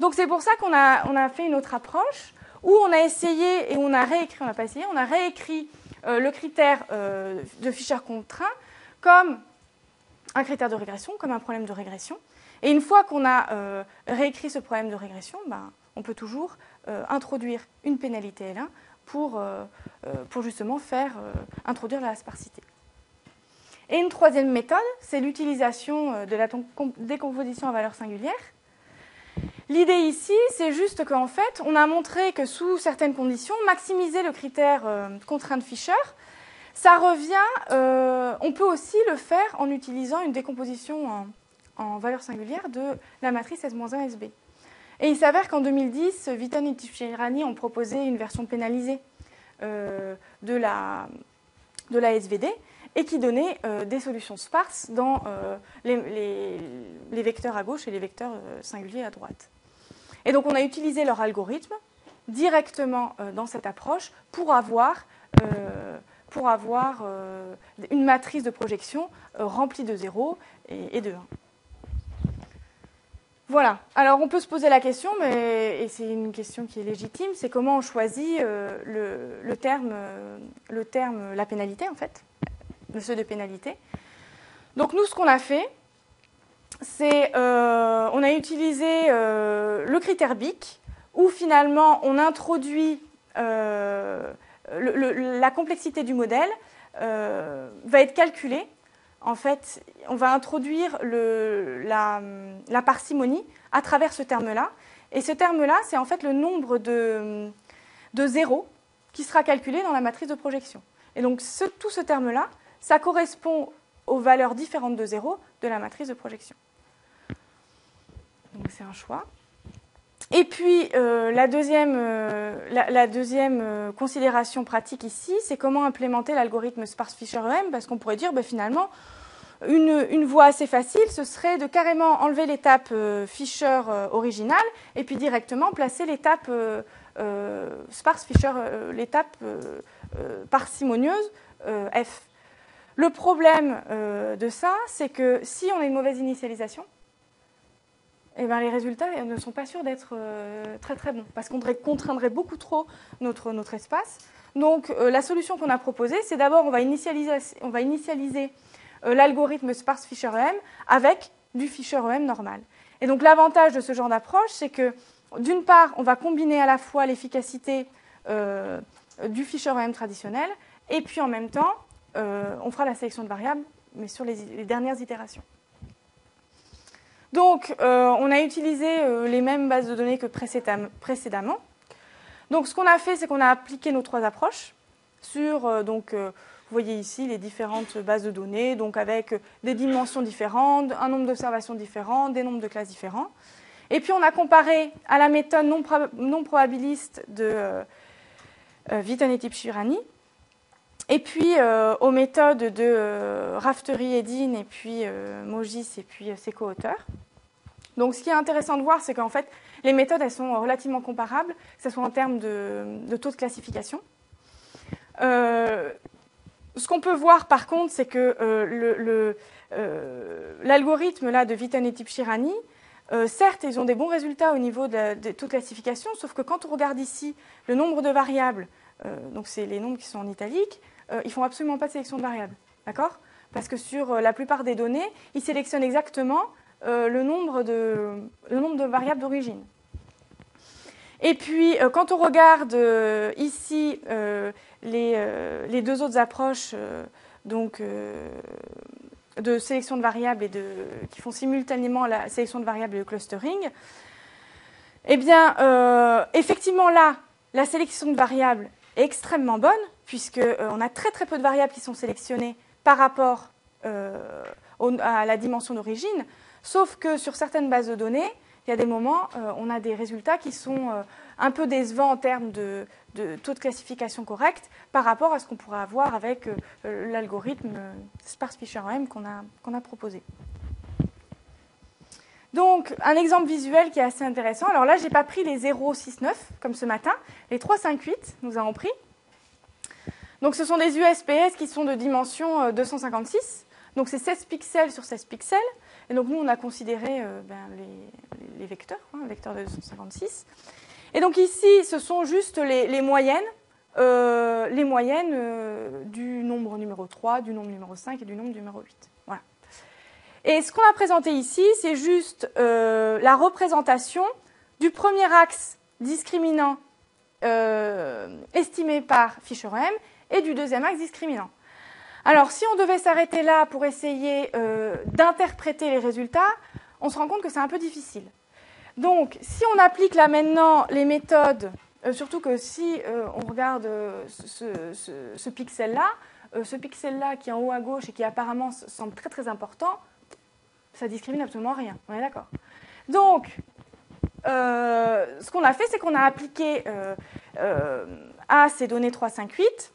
Donc c'est pour ça qu'on a, fait une autre approche où on a essayé et on a réécrit, on n'a pas essayé, on a réécrit le critère de Fischer contraint comme un critère de régression, comme un problème de régression. Et une fois qu'on a réécrit ce problème de régression, ben, on peut toujours introduire une pénalité L1 pour, pour justement faire introduire la sparsité. Et une troisième méthode, c'est l'utilisation euh, de la décomposition à valeur singulière. L'idée ici, c'est juste qu'en fait, on a montré que sous certaines conditions, maximiser le critère euh, contrainte Fischer, ça revient, euh, on peut aussi le faire en utilisant une décomposition en, valeur singulière de la matrice S-1 SB. Et il s'avère qu'en 2010, Vitan et Tifchirani ont proposé une version pénalisée de, la, de la SVD et qui donnait euh, des solutions sparses dans euh, les, vecteurs à gauche et les vecteurs euh, singuliers à droite. Et donc on a utilisé leur algorithme directement dans cette approche pour avoir, pour avoir une matrice de projection remplie de 0 et, de 1. Voilà. Alors on peut se poser la question, mais, et c'est une question qui est légitime, c'est comment on choisit le, terme, le terme, la pénalité en fait de ceux de pénalité. Donc nous, ce qu'on a fait, c'est euh, on a utilisé euh, le critère BIC, où finalement on introduit euh, la complexité du modèle va être calculée. En fait, on va introduire la, parcimonie à travers ce terme-là. Et ce terme-là, c'est en fait le nombre de, zéros qui sera calculé dans la matrice de projection. Et donc tout ce terme-là, ça correspond aux valeurs différentes de 0 de la matrice de projection. Donc c'est un choix. Et puis euh, la deuxième, euh, euh, considération pratique ici, c'est comment implémenter l'algorithme sparse-Fisher-EM, parce qu'on pourrait dire ben, finalement, une, voie assez facile, ce serait de carrément enlever l'étape Fisher originale et puis directement placer l'étape sparse-Fisher, l'étape parcimonieuse F. Le problème euh, de ça, c'est que si on a une mauvaise initialisation, eh ben, les résultats ne sont pas sûrs d'être euh, très très bons, parce qu'on contraindrait beaucoup trop notre, notre espace. Donc euh, la solution qu'on a proposée, c'est d'abord on va initialiser l'algorithme sparse Fisher-EM avec du Fisher-EM normal. Et donc l'avantage de ce genre d'approche, c'est que d'une part, on va combiner à la fois l'efficacité du Fisher-EM traditionnel, et puis en même temps, euh, on fera la sélection de variables, mais sur les, dernières itérations. Donc, euh, on a utilisé euh, les mêmes bases de données que précédemment. Donc, ce qu'on a fait, c'est qu'on a appliqué nos trois approches sur, donc, vous voyez ici les différentes bases de données, donc avec des dimensions différentes, un nombre d'observations différentes, des nombres de classes différents. Et puis, on a comparé à la méthode non, probabiliste de Vitan et Tipchirani, et puis euh, aux méthodes de euh, Raftery et Dean et puis euh, Mogis et puis ses co-auteurs. Donc ce qui est intéressant de voir, c'est qu'en fait, les méthodes, elles sont relativement comparables, que ce soit en termes de, taux de classification. Ce qu'on peut voir par contre, c'est que l'algorithme là de Vitan et Tipchirani, certes, ils ont des bons résultats au niveau de, de classification, sauf que quand on regarde ici le nombre de variables, donc c'est les nombres qui sont en italique, euh, ils font absolument pas de sélection de variables. D'accord? Parce que sur euh, la plupart des données, ils sélectionnent exactement euh, le nombre de variables d'origine. Et puis, quand on regarde ici les, les, deux autres approches donc, de sélection de variables et de, qui font simultanément la sélection de variables et le clustering, eh bien, effectivement, là, la sélection de variables est extrêmement bonne, puisqu'on euh, a très très peu de variables qui sont sélectionnées par rapport euh, à la dimension d'origine, sauf que sur certaines bases de données, il y a des moments, euh, on a des résultats qui sont un peu décevants en termes de, taux de classification correct par rapport à ce qu'on pourrait avoir avec l'algorithme sparse-Fisher-M qu'on a, qu'on a proposé. Donc, un exemple visuel qui est assez intéressant. Alors là, je n'ai pas pris les 0, 6, 9, comme ce matin. Les 3, 5, 8, nous avons pris. Donc ce sont des USPS qui sont de dimension 256. Euh, donc c'est 16 pixels sur 16 pixels. Et donc nous, on a considéré euh, ben, les, vecteurs, hein, vecteurs de 256. Et donc ici, ce sont juste les, moyennes, les moyennes du nombre numéro 3, du nombre numéro 5 et du nombre numéro 8. Voilà. Et ce qu'on a présenté ici, c'est juste la représentation du premier axe discriminant estimé par Fischer-M et du deuxième axe discriminant. Alors, si on devait s'arrêter là pour essayer euh, d'interpréter les résultats, on se rend compte que c'est un peu difficile. Donc, si on applique là maintenant les méthodes, euh, surtout que si euh, on regarde ce, pixel-là, ce pixel-là qui est en haut à gauche et qui apparemment semble très très important, ça discrimine absolument rien. On est d'accord Donc, ce qu'on a fait, c'est qu'on a appliqué à ces données 3, 5, 8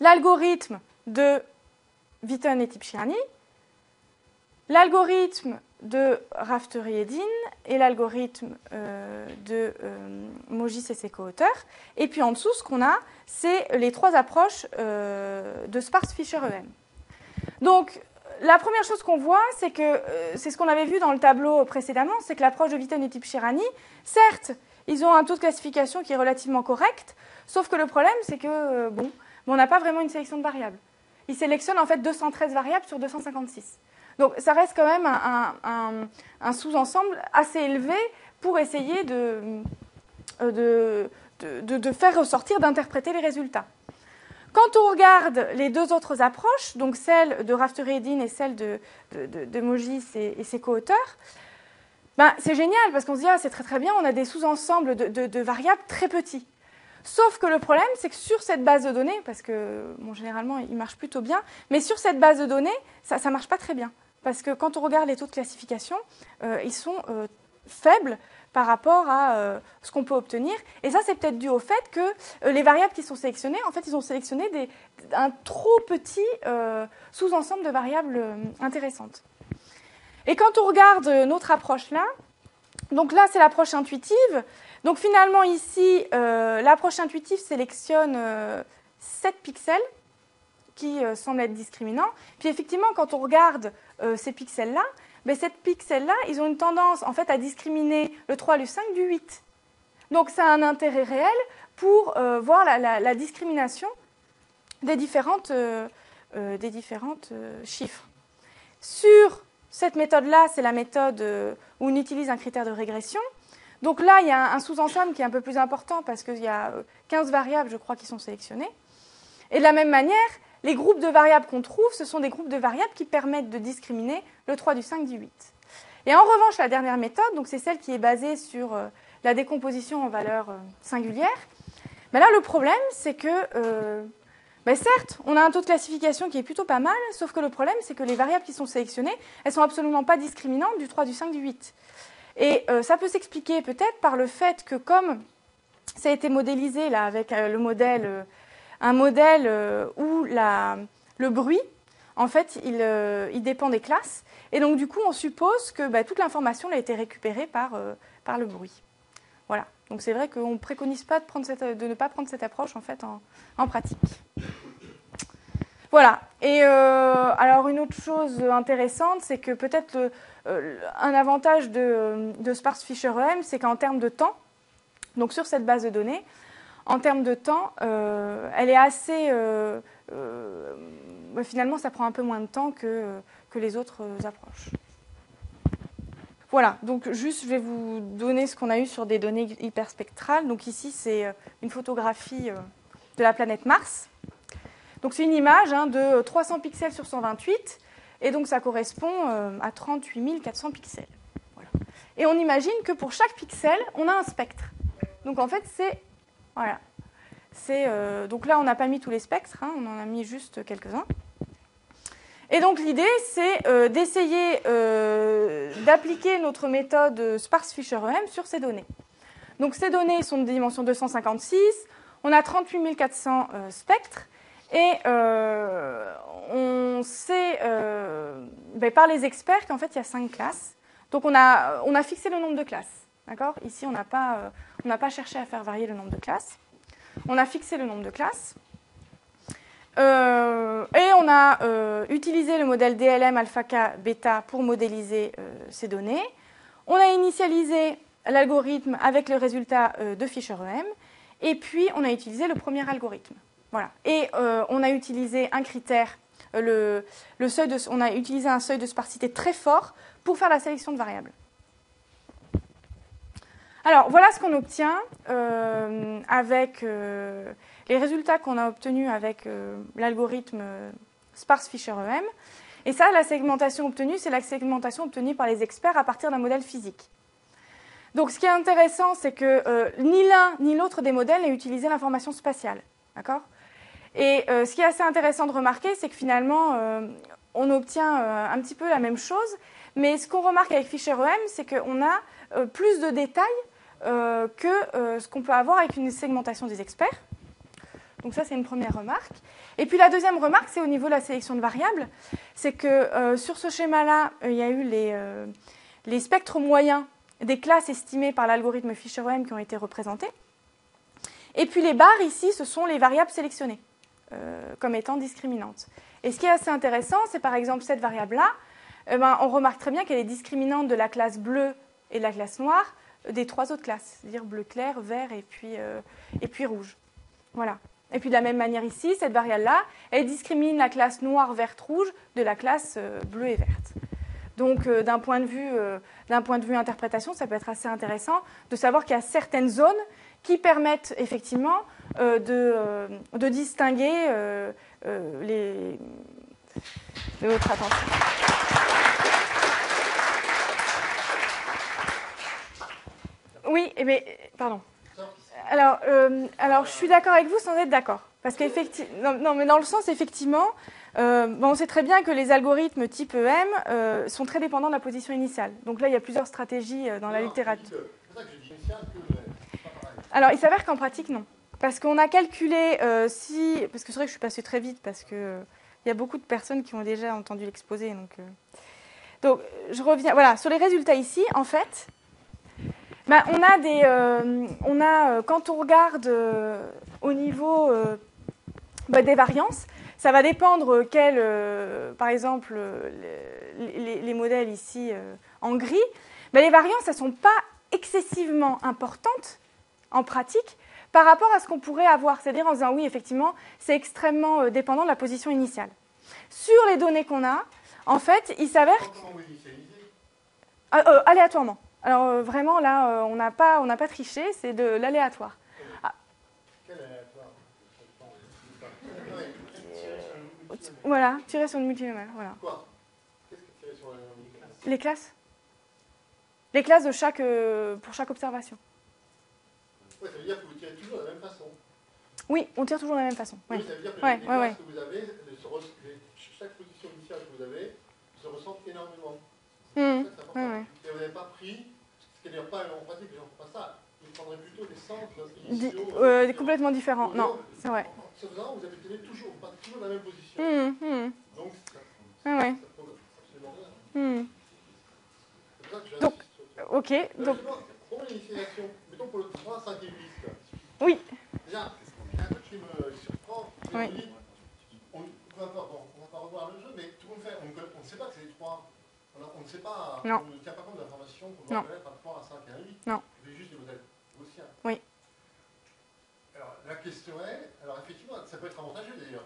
l'algorithme de Witten et Tipchiani, l'algorithme de Raftery-Edin et l'algorithme euh, de euh, Mogis et ses co-auteurs. Et puis en dessous, ce qu'on a, c'est les trois approches euh, de Sparse-Fisher-EM. Donc, la première chose qu'on voit, c'est que c'est ce qu'on avait vu dans le tableau précédemment, c'est que l'approche de Witten et Tipchirani, certes, ils ont un taux de classification qui est relativement correct, sauf que le problème, c'est que, bon, on n'a pas vraiment une sélection de variables. Ils sélectionnent en fait 213 variables sur 256. Donc ça reste quand même un, sous-ensemble assez élevé pour essayer de, euh, de, faire ressortir, d'interpréter les résultats. Quand on regarde les deux autres approches, donc celle de Raftery-Edin et celle de, de, et, ses co-auteurs, ben, c'est génial parce qu'on se dit ah, c'est très très bien, on a des sous-ensembles de, variables très petits. Sauf que le problème, c'est que sur cette base de données, parce que généralement il marche plutôt bien, mais sur cette base de données, ça ne marche pas très bien. Parce que quand on regarde les taux de classification, euh, ils sont euh, faibles par rapport à euh, ce qu'on peut obtenir. Et ça, c'est peut-être dû au fait que les variables qui sont sélectionnées, en fait, ils ont sélectionné un trop petit sous-ensemble de variables intéressantes. Et quand on regarde notre approche là, donc là, c'est l'approche intuitive. Donc finalement ici, euh, l'approche intuitive sélectionne 7 euh, pixels qui euh, semblent être discriminants. Puis effectivement, quand on regarde ces pixels-là, ben, ces pixels-là, ils ont une tendance en fait à discriminer le 3, le 5 du 8. Donc ça a un intérêt réel pour voir la, discrimination des différentes, des différentes chiffres. Sur cette méthode-là, c'est la méthode où on utilise un critère de régression. Donc là, il y a un sous-ensemble qui est un peu plus important parce qu'il y a 15 euh, variables, je crois, qui sont sélectionnées. Et de la même manière, les groupes de variables qu'on trouve, ce sont des groupes de variables qui permettent de discriminer le 3 du 5 du 8. Et en revanche, la dernière méthode, c'est celle qui est basée sur euh, la décomposition en valeurs euh, singulières. Mais là, le problème, c'est que, ben certes, on a un taux de classification qui est plutôt pas mal, sauf que le problème, c'est que les variables qui sont sélectionnées, elles sont absolument pas discriminantes du 3, du 5, du 8. Et euh, ça peut s'expliquer peut-être par le fait que comme ça a été modélisé là avec euh, le modèle, euh, un modèle où le bruit, en fait, il, dépend des classes. Et donc du coup, on suppose que bah, toute l'information a été récupérée par, par le bruit. Voilà. Donc c'est vrai qu'on ne préconise pas de, ne pas prendre cette approche en fait en, pratique. Voilà. Et alors une autre chose intéressante, c'est que peut-être un avantage de, Sparse Fisher EM, c'est qu'en termes de temps, donc sur cette base de données, en termes de temps, euh, elle est assez. Euh, finalement, ça prend un peu moins de temps que, que les autres approches. Voilà, donc juste je vais vous donner ce qu'on a eu sur des données hyperspectrales. Donc ici, c'est une photographie de la planète Mars. Donc c'est une image hein, de 300 pixels sur 128 et donc ça correspond euh, à 38 400 pixels. Et on imagine que pour chaque pixel, on a un spectre. Donc en fait, c'est... Voilà. Euh, donc là, on n'a pas mis tous les spectres, hein, on en a mis juste quelques-uns. Et donc l'idée, c'est euh, d'essayer d'appliquer notre méthode Sparse-Fisher-EM sur ces données. Donc ces données sont de dimension 256, on a 38 400 spectres, et euh, on sait euh, ben, par les experts qu'en fait il y a cinq classes. Donc on a, on a fixé le nombre de classes. D'accord? Ici on n'a pas, euh, pas cherché à faire varier le nombre de classes. On a fixé le nombre de classes. et on a utilisé le modèle DLM alpha K bêta pour modéliser ces données. On a initialisé l'algorithme avec le résultat de Fisher-EM. Et puis, on a utilisé le premier algorithme. Et on a utilisé un critère, le, seuil on a utilisé un seuil de sparsité très fort pour faire la sélection de variables. Alors, voilà ce qu'on obtient avec les résultats qu'on a obtenus avec l'algorithme sparse Fisher-EM. Et ça, la segmentation obtenue, c'est la segmentation obtenue par les experts à partir d'un modèle physique. Donc ce qui est intéressant, c'est que euh, ni l'un ni l'autre des modèles n'a utilisé l'information spatiale. D'accord? Et euh, ce qui est assez intéressant de remarquer, c'est que finalement, euh, on obtient un petit peu la même chose, mais ce qu'on remarque avec Fisher-EM, c'est qu'on a plus de détails que ce qu'on peut avoir avec une segmentation des experts. Donc ça, c'est une première remarque. Et puis la deuxième remarque, c'est au niveau de la sélection de variables. C'est que euh, sur ce schéma-là, euh, il y a eu euh, les, spectres moyens des classes estimées par l'algorithme Fisher-OM qui ont été représentés. Et puis les barres ici, ce sont les variables sélectionnées comme étant discriminantes. Et ce qui est assez intéressant, c'est par exemple cette variable-là, eh ben, on remarque très bien qu'elle est discriminante de la classe bleue et de la classe noire des trois autres classes, c'est-à-dire bleu clair, vert et puis, et puis rouge. Voilà. Et puis de la même manière ici, cette variable-là, elle discrimine la classe noire, verte, rouge de la classe euh, bleue et verte. Donc euh, d'un point, de vue, euh, point de vue interprétation, ça peut être assez intéressant de savoir qu'il y a certaines zones qui permettent effectivement de, de, distinguer les... De votre attention. Oui, mais pardon alors, euh, alors, je suis d'accord avec vous sans être d'accord. Parce qu'effectivement, non, mais dans le sens, effectivement, euh, on sait très bien que les algorithmes type EM euh, sont très dépendants de la position initiale. Donc là, il y a plusieurs stratégies dans la littérature. Alors, il s'avère qu'en pratique, non. Parce qu'on a calculé si. Parce que c'est vrai que je suis passée très vite, parce qu'il il y a beaucoup de personnes qui ont déjà entendu l'exposé. Donc, donc, je reviens. Voilà, sur les résultats ici, en fait, bah, on a des, euh, on a, euh, quand on regarde euh, au niveau bah, des variances, ça va dépendre quels, par exemple, les, modèles ici en gris, bah, les variances, elles ne sont pas excessivement importantes en pratique par rapport à ce qu'on pourrait avoir. C'est-à-dire en disant oui, effectivement, c'est extrêmement dépendant de la position initiale. Sur les données qu'on a, en fait, il s'avère... aléatoirement. Alors euh, vraiment, là, euh, on n'a pas, pas triché, c'est de l'aléatoire. Ah. Quel aléatoire? Voilà, tirer sur une multinomial. Voilà. Quoi? Qu'est-ce que tirer sur Les classes. Les classes de chaque, euh, pour chaque observation. Oui, ça veut dire que vous tirez toujours de la même façon. Oui, on tire toujours de la même façon. Oui, ça veut dire que les, classes que vous avez, chaque position initiale que vous avez, se ressentent énormément. Mmh. Ça, ouais, Et vous n'avez pas pris c'est-à-dire pas, on pratique, les gens ne font pas ça. Ils prendraient plutôt des centres initiaux. Euh, complètement différents, non, c'est vrai. En ce faisant, vous avez tenu toujours, pas toujours la même position. Mmh, mmh. Donc, ça, ah ouais. ça pose absolument rien. C'est pour ça que j'insiste donc. Ok. Euh, donc, pour l'initiation, pour le 3, 5 et 8. Oui. Déjà, il y a un truc qui me surprend. Oui. Dit, on, bon, on ne va pas revoir le jeu, mais tout le fait, on, ne sait pas que c'est les 3. On, ne sait pas, non. on ne tient pas compte de l'information qu'on va connaître à 3, à 5 et à 8. Non. C'est juste des modèles gaussiens. Oui. Alors, la question est, alors effectivement, ça peut être avantageux d'ailleurs.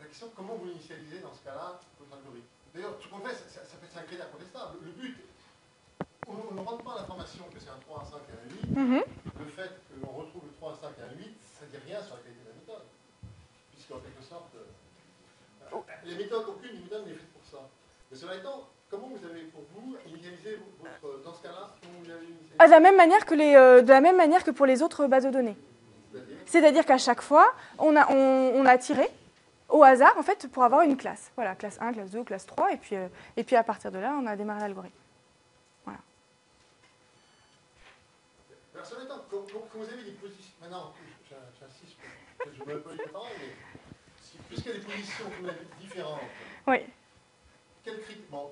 La question, comment vous initialisez dans ce cas-là votre algorithme D'ailleurs, tout qu'on fait, ça, ça, peut être un critère contestable. Le but, on, ne rentre pas l'information que c'est un 3, un 5 et un 8. Mm -hmm. Le fait qu'on retrouve le 3, un 5 et un 8, ça ne dit rien sur la qualité de la méthode. Puisqu'en quelque sorte, euh, les méthodes, aucune méthode n'est faite pour ça. Mais cela étant, Comment vous avez, pour vous, initialisé votre, dans ce cas-là, vous avez initialisé ah, de, la même manière que les, euh, de la même manière que pour les autres bases de données. C'est-à-dire qu'à chaque fois, on a, on, on, a tiré au hasard, en fait, pour avoir une classe. Voilà, classe 1, classe 2, classe 3, et puis, euh, et puis à partir de là, on a démarré l'algorithme. Quand, quand, vous avez des positions... Maintenant, j'insiste, je ne veux pas le temps, mais puisqu'il y a des positions différentes, oui. quel critère... Bon,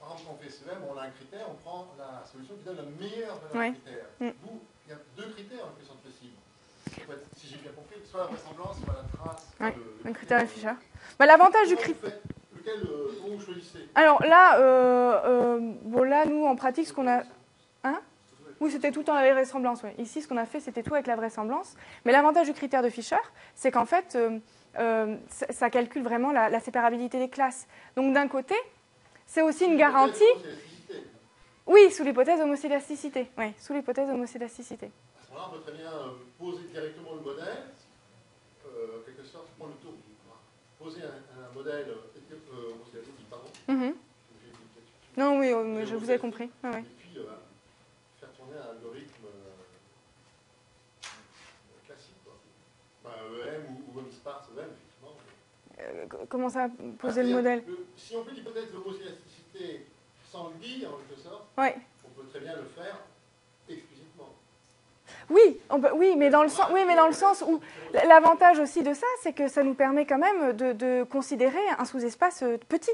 par exemple, quand on fait SEM, on a un critère, on prend la solution qui donne la meilleure valeur ouais. critère. Mm. Vous, il y a deux critères en question possible. Si j'ai bien compris, soit la vraisemblance, soit la trace. Ouais, le, un critère Fischer. Bah, L'avantage du critère. Lequel euh, vous choisissez Alors là, euh, euh, bon, là, nous, en pratique, ce qu'on a. Hein? Oui, c'était tout le temps la vraisemblance. Ici, ce qu'on a fait, c'était tout avec la vraisemblance. Mais l'avantage du critère de Fischer, c'est qu'en fait, euh, euh, ça, ça calcule vraiment la, la séparabilité des classes. Donc d'un côté, c'est aussi une garantie. Homocélasticité. Oui, sous l'hypothèse d'homocélasticité. Oui, sous l'hypothèse d'homocélasticité. À ce moment-là, on peut très bien euh, poser directement le modèle, euh, en quelque sorte, prendre le tour. Poser un, un modèle homocélastique, pardon. Mhm. Peut-être- Non, oui, je vous ai compris. Ah, ouais. Et puis, un algorithme euh, classique, quoi. Enfin, EM ou, ou EM sparse, EM, effectivement. Euh, comment ça, poser le modèle le- Si on fait l'hypothèse d'homocélasticité sans le dire, en quelque sorte, Ouais. on peut très bien le faire explicitement. Oui, on peut- oui, mais dans le sens, oui, mais dans le sens où l'avantage aussi de ça, c'est que ça nous permet quand même de, de considérer un sous-espace euh, petit.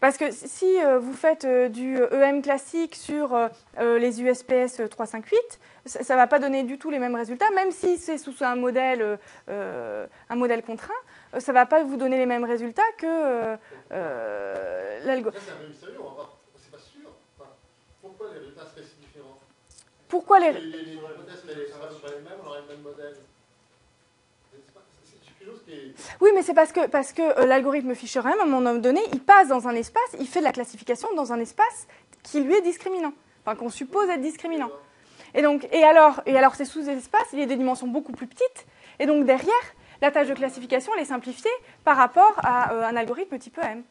Parce que si euh, vous faites euh, du EM classique sur euh, euh, les USPS 358, ça ne va pas donner du tout les mêmes résultats, même si c'est sous un modèle, euh, euh, un modèle contraint, euh, ça ne va pas vous donner les mêmes résultats que euh, euh, l'algorithme. C'est un peu mystérieux, on va voir. C'est pas sûr. Enfin, pourquoi les résultats seraient si différents? Pourquoi les, Les, les, les peu près les mêmes, on aurait le même modèle. C'est pas- c'est- c'est quelque chose qui est. Oui, mais c'est parce que, parce que euh, l'algorithme Fisher-M, à un moment donné, il passe dans un espace, il fait de la classification dans un espace qui lui est discriminant, enfin qu'on suppose être discriminant. Et donc, et alors, et alors ces sous-espaces, il y a des dimensions beaucoup plus petites, et donc derrière, la tâche de classification, elle est simplifiée par rapport à euh, un algorithme type EM.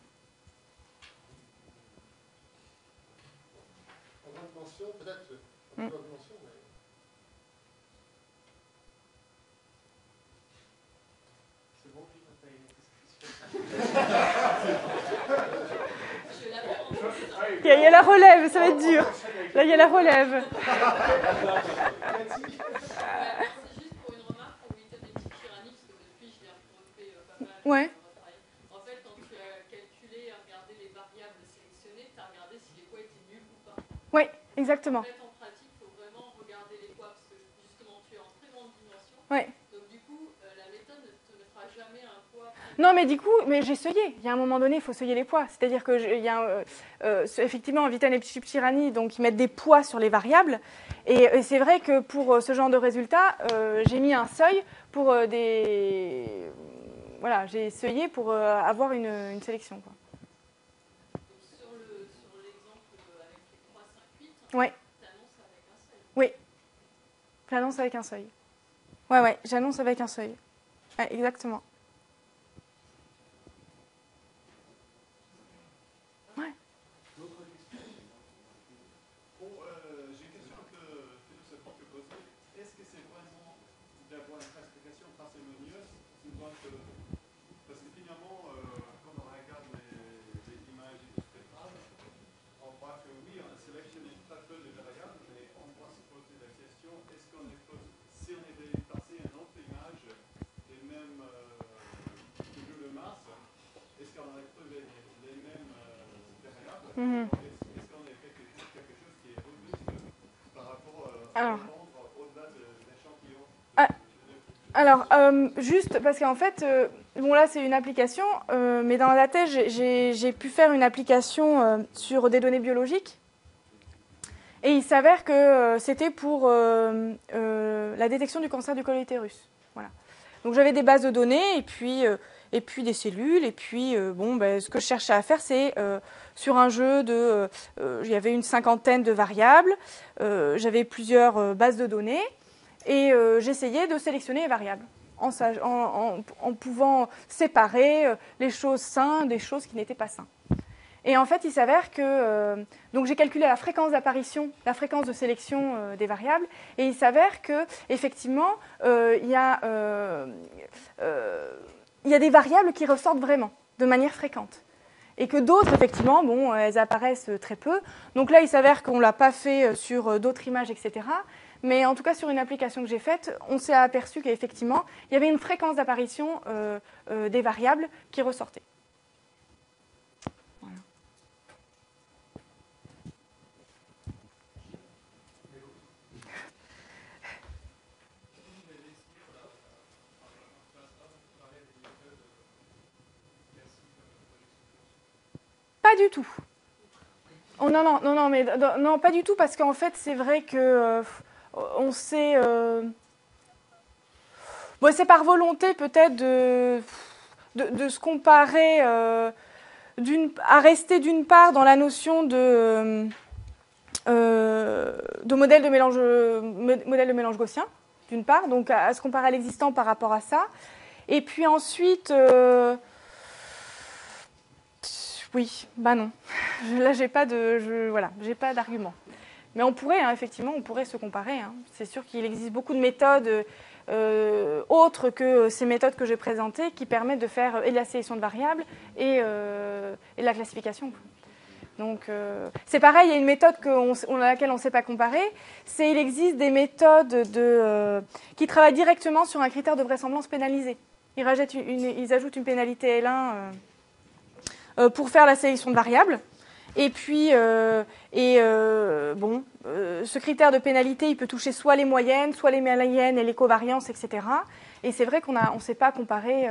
Peut-être. En Mm. grande dimension, mais. C'est bon, Il y, a, il y a la relève, ça va être dur. Là, il y a la relève. C'est juste pour une remarque pour éviter des petites tyrannies, parce que depuis je l'ai refait pas mal. Ouais. En fait, quand tu as calculé et regardé les variables sélectionnées, tu as regardé si les poids étaient nuls ou pas. Oui, En exactement. fait, en pratique, il faut vraiment regarder les poids, parce que justement, tu es en très grande dimension. Ouais. Donc du coup, euh, la méthode ne te mettra jamais un poids. Non, mais du coup, mais j'ai seuillé. Il y a un moment donné, il faut seuiller les poids. C'est-à-dire que il y a, euh, euh, ce- effectivement, Vitan et Tyranny, donc ils mettent des poids sur les variables. Et, et c'est vrai que pour euh, ce genre de résultat, euh, j'ai mis un seuil pour euh, des, voilà, j'ai seuillé pour euh, avoir une, une sélection. Quoi. Sur le- sur l'exemple euh, avec les 3, 5, 8, Ouais. avec un seul. J'annonce avec un seuil. Ouais, ouais, j'annonce avec un seuil. Ouais, exactement. Bon, euh, j'ai une question un peu philosophique à poser. Est-ce que c'est vraiment d'avoir une classification parcimonieuse souvent que, Parce que finalement, euh, quand on regarde les, les images illustrées, on voit que oui, on a sélectionné tout à fait les variables, mais on doit se poser la question est-ce qu'on est pos- si on avait passé une autre image des mêmes euh, toujours de masse, est-ce qu'on aurait trouvé les, les mêmes euh, variables Mhm. Est-ce est-ce qu'on a quelque, quelque chose qui est robuste par rapport euh, Alors. Alors, euh, juste parce qu'en fait, euh, bon là c'est une application, euh, mais dans la thèse j'ai- pu faire une application euh, sur des données biologiques. Et il s'avère que euh, c'était pour euh, euh, la détection du cancer du col de l'utérus. Voilà. Donc j'avais des bases de données et puis, euh, et puis des cellules. Et puis, euh, bon, ben, ce que je cherchais à faire, c'est euh, sur un jeu de. euh, il y avait une cinquantaine de variables, j'avais plusieurs bases de données. Et j'essayais de sélectionner les variables en, pouvant séparer les choses saines des choses qui n'étaient pas saines. Et en fait, il s'avère que donc j'ai calculé la fréquence d'apparition, la fréquence de sélection des variables, et il s'avère que effectivement, il y a il y a des variables qui ressortent vraiment de manière fréquente. Et que d'autres, effectivement, bon, elles apparaissent très peu. Donc là, il s'avère qu'on ne l'a pas fait euh, sur euh, d'autres images, etc. Mais en tout cas, sur une application que j'ai faite, on s'est aperçu qu'effectivement, il y avait une fréquence d'apparition euh, euh, des variables qui ressortait. Pas du tout. Oh, non, non, non, non, mais non, pas du tout, parce qu'en fait, c'est vrai que euh, on sait. Euh, bon, c'est par volonté peut-être de, de, se comparer, euh, à rester d'une part dans la notion de, de modèle de mélange, modèle de mélange gaussien, d'une part, donc à, se comparer à l'existant par rapport à ça, et puis ensuite. Oui, bah non. Là, j'ai pas de, je, voilà, j'ai pas d'argument. Mais on pourrait, hein, effectivement, on pourrait se comparer. Hein. C'est sûr qu'il existe beaucoup de méthodes euh, autres que ces méthodes que j'ai présentées qui permettent de faire et la sélection de variables et, euh, la classification. Donc euh, c'est pareil, il y a une méthode à laquelle on ne sait pas comparer. C'est il existe des méthodes de, qui travaillent directement sur un critère de vraisemblance pénalisé. Ils, ils ajoutent une pénalité L1 euh, pour faire la sélection de variables. Et puis, euh, et, euh, bon, ce critère de pénalité, il peut toucher soit les moyennes, soit les moyennes et les covariances, etc. Et c'est vrai qu'on ne sait pas comparer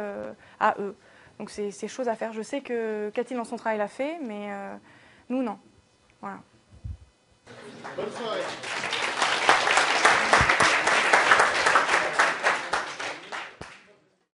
à eux. Donc c'est chose à faire. Je sais que Cathy dans son travail l'a fait, mais nous non. Voilà. Bonne soirée.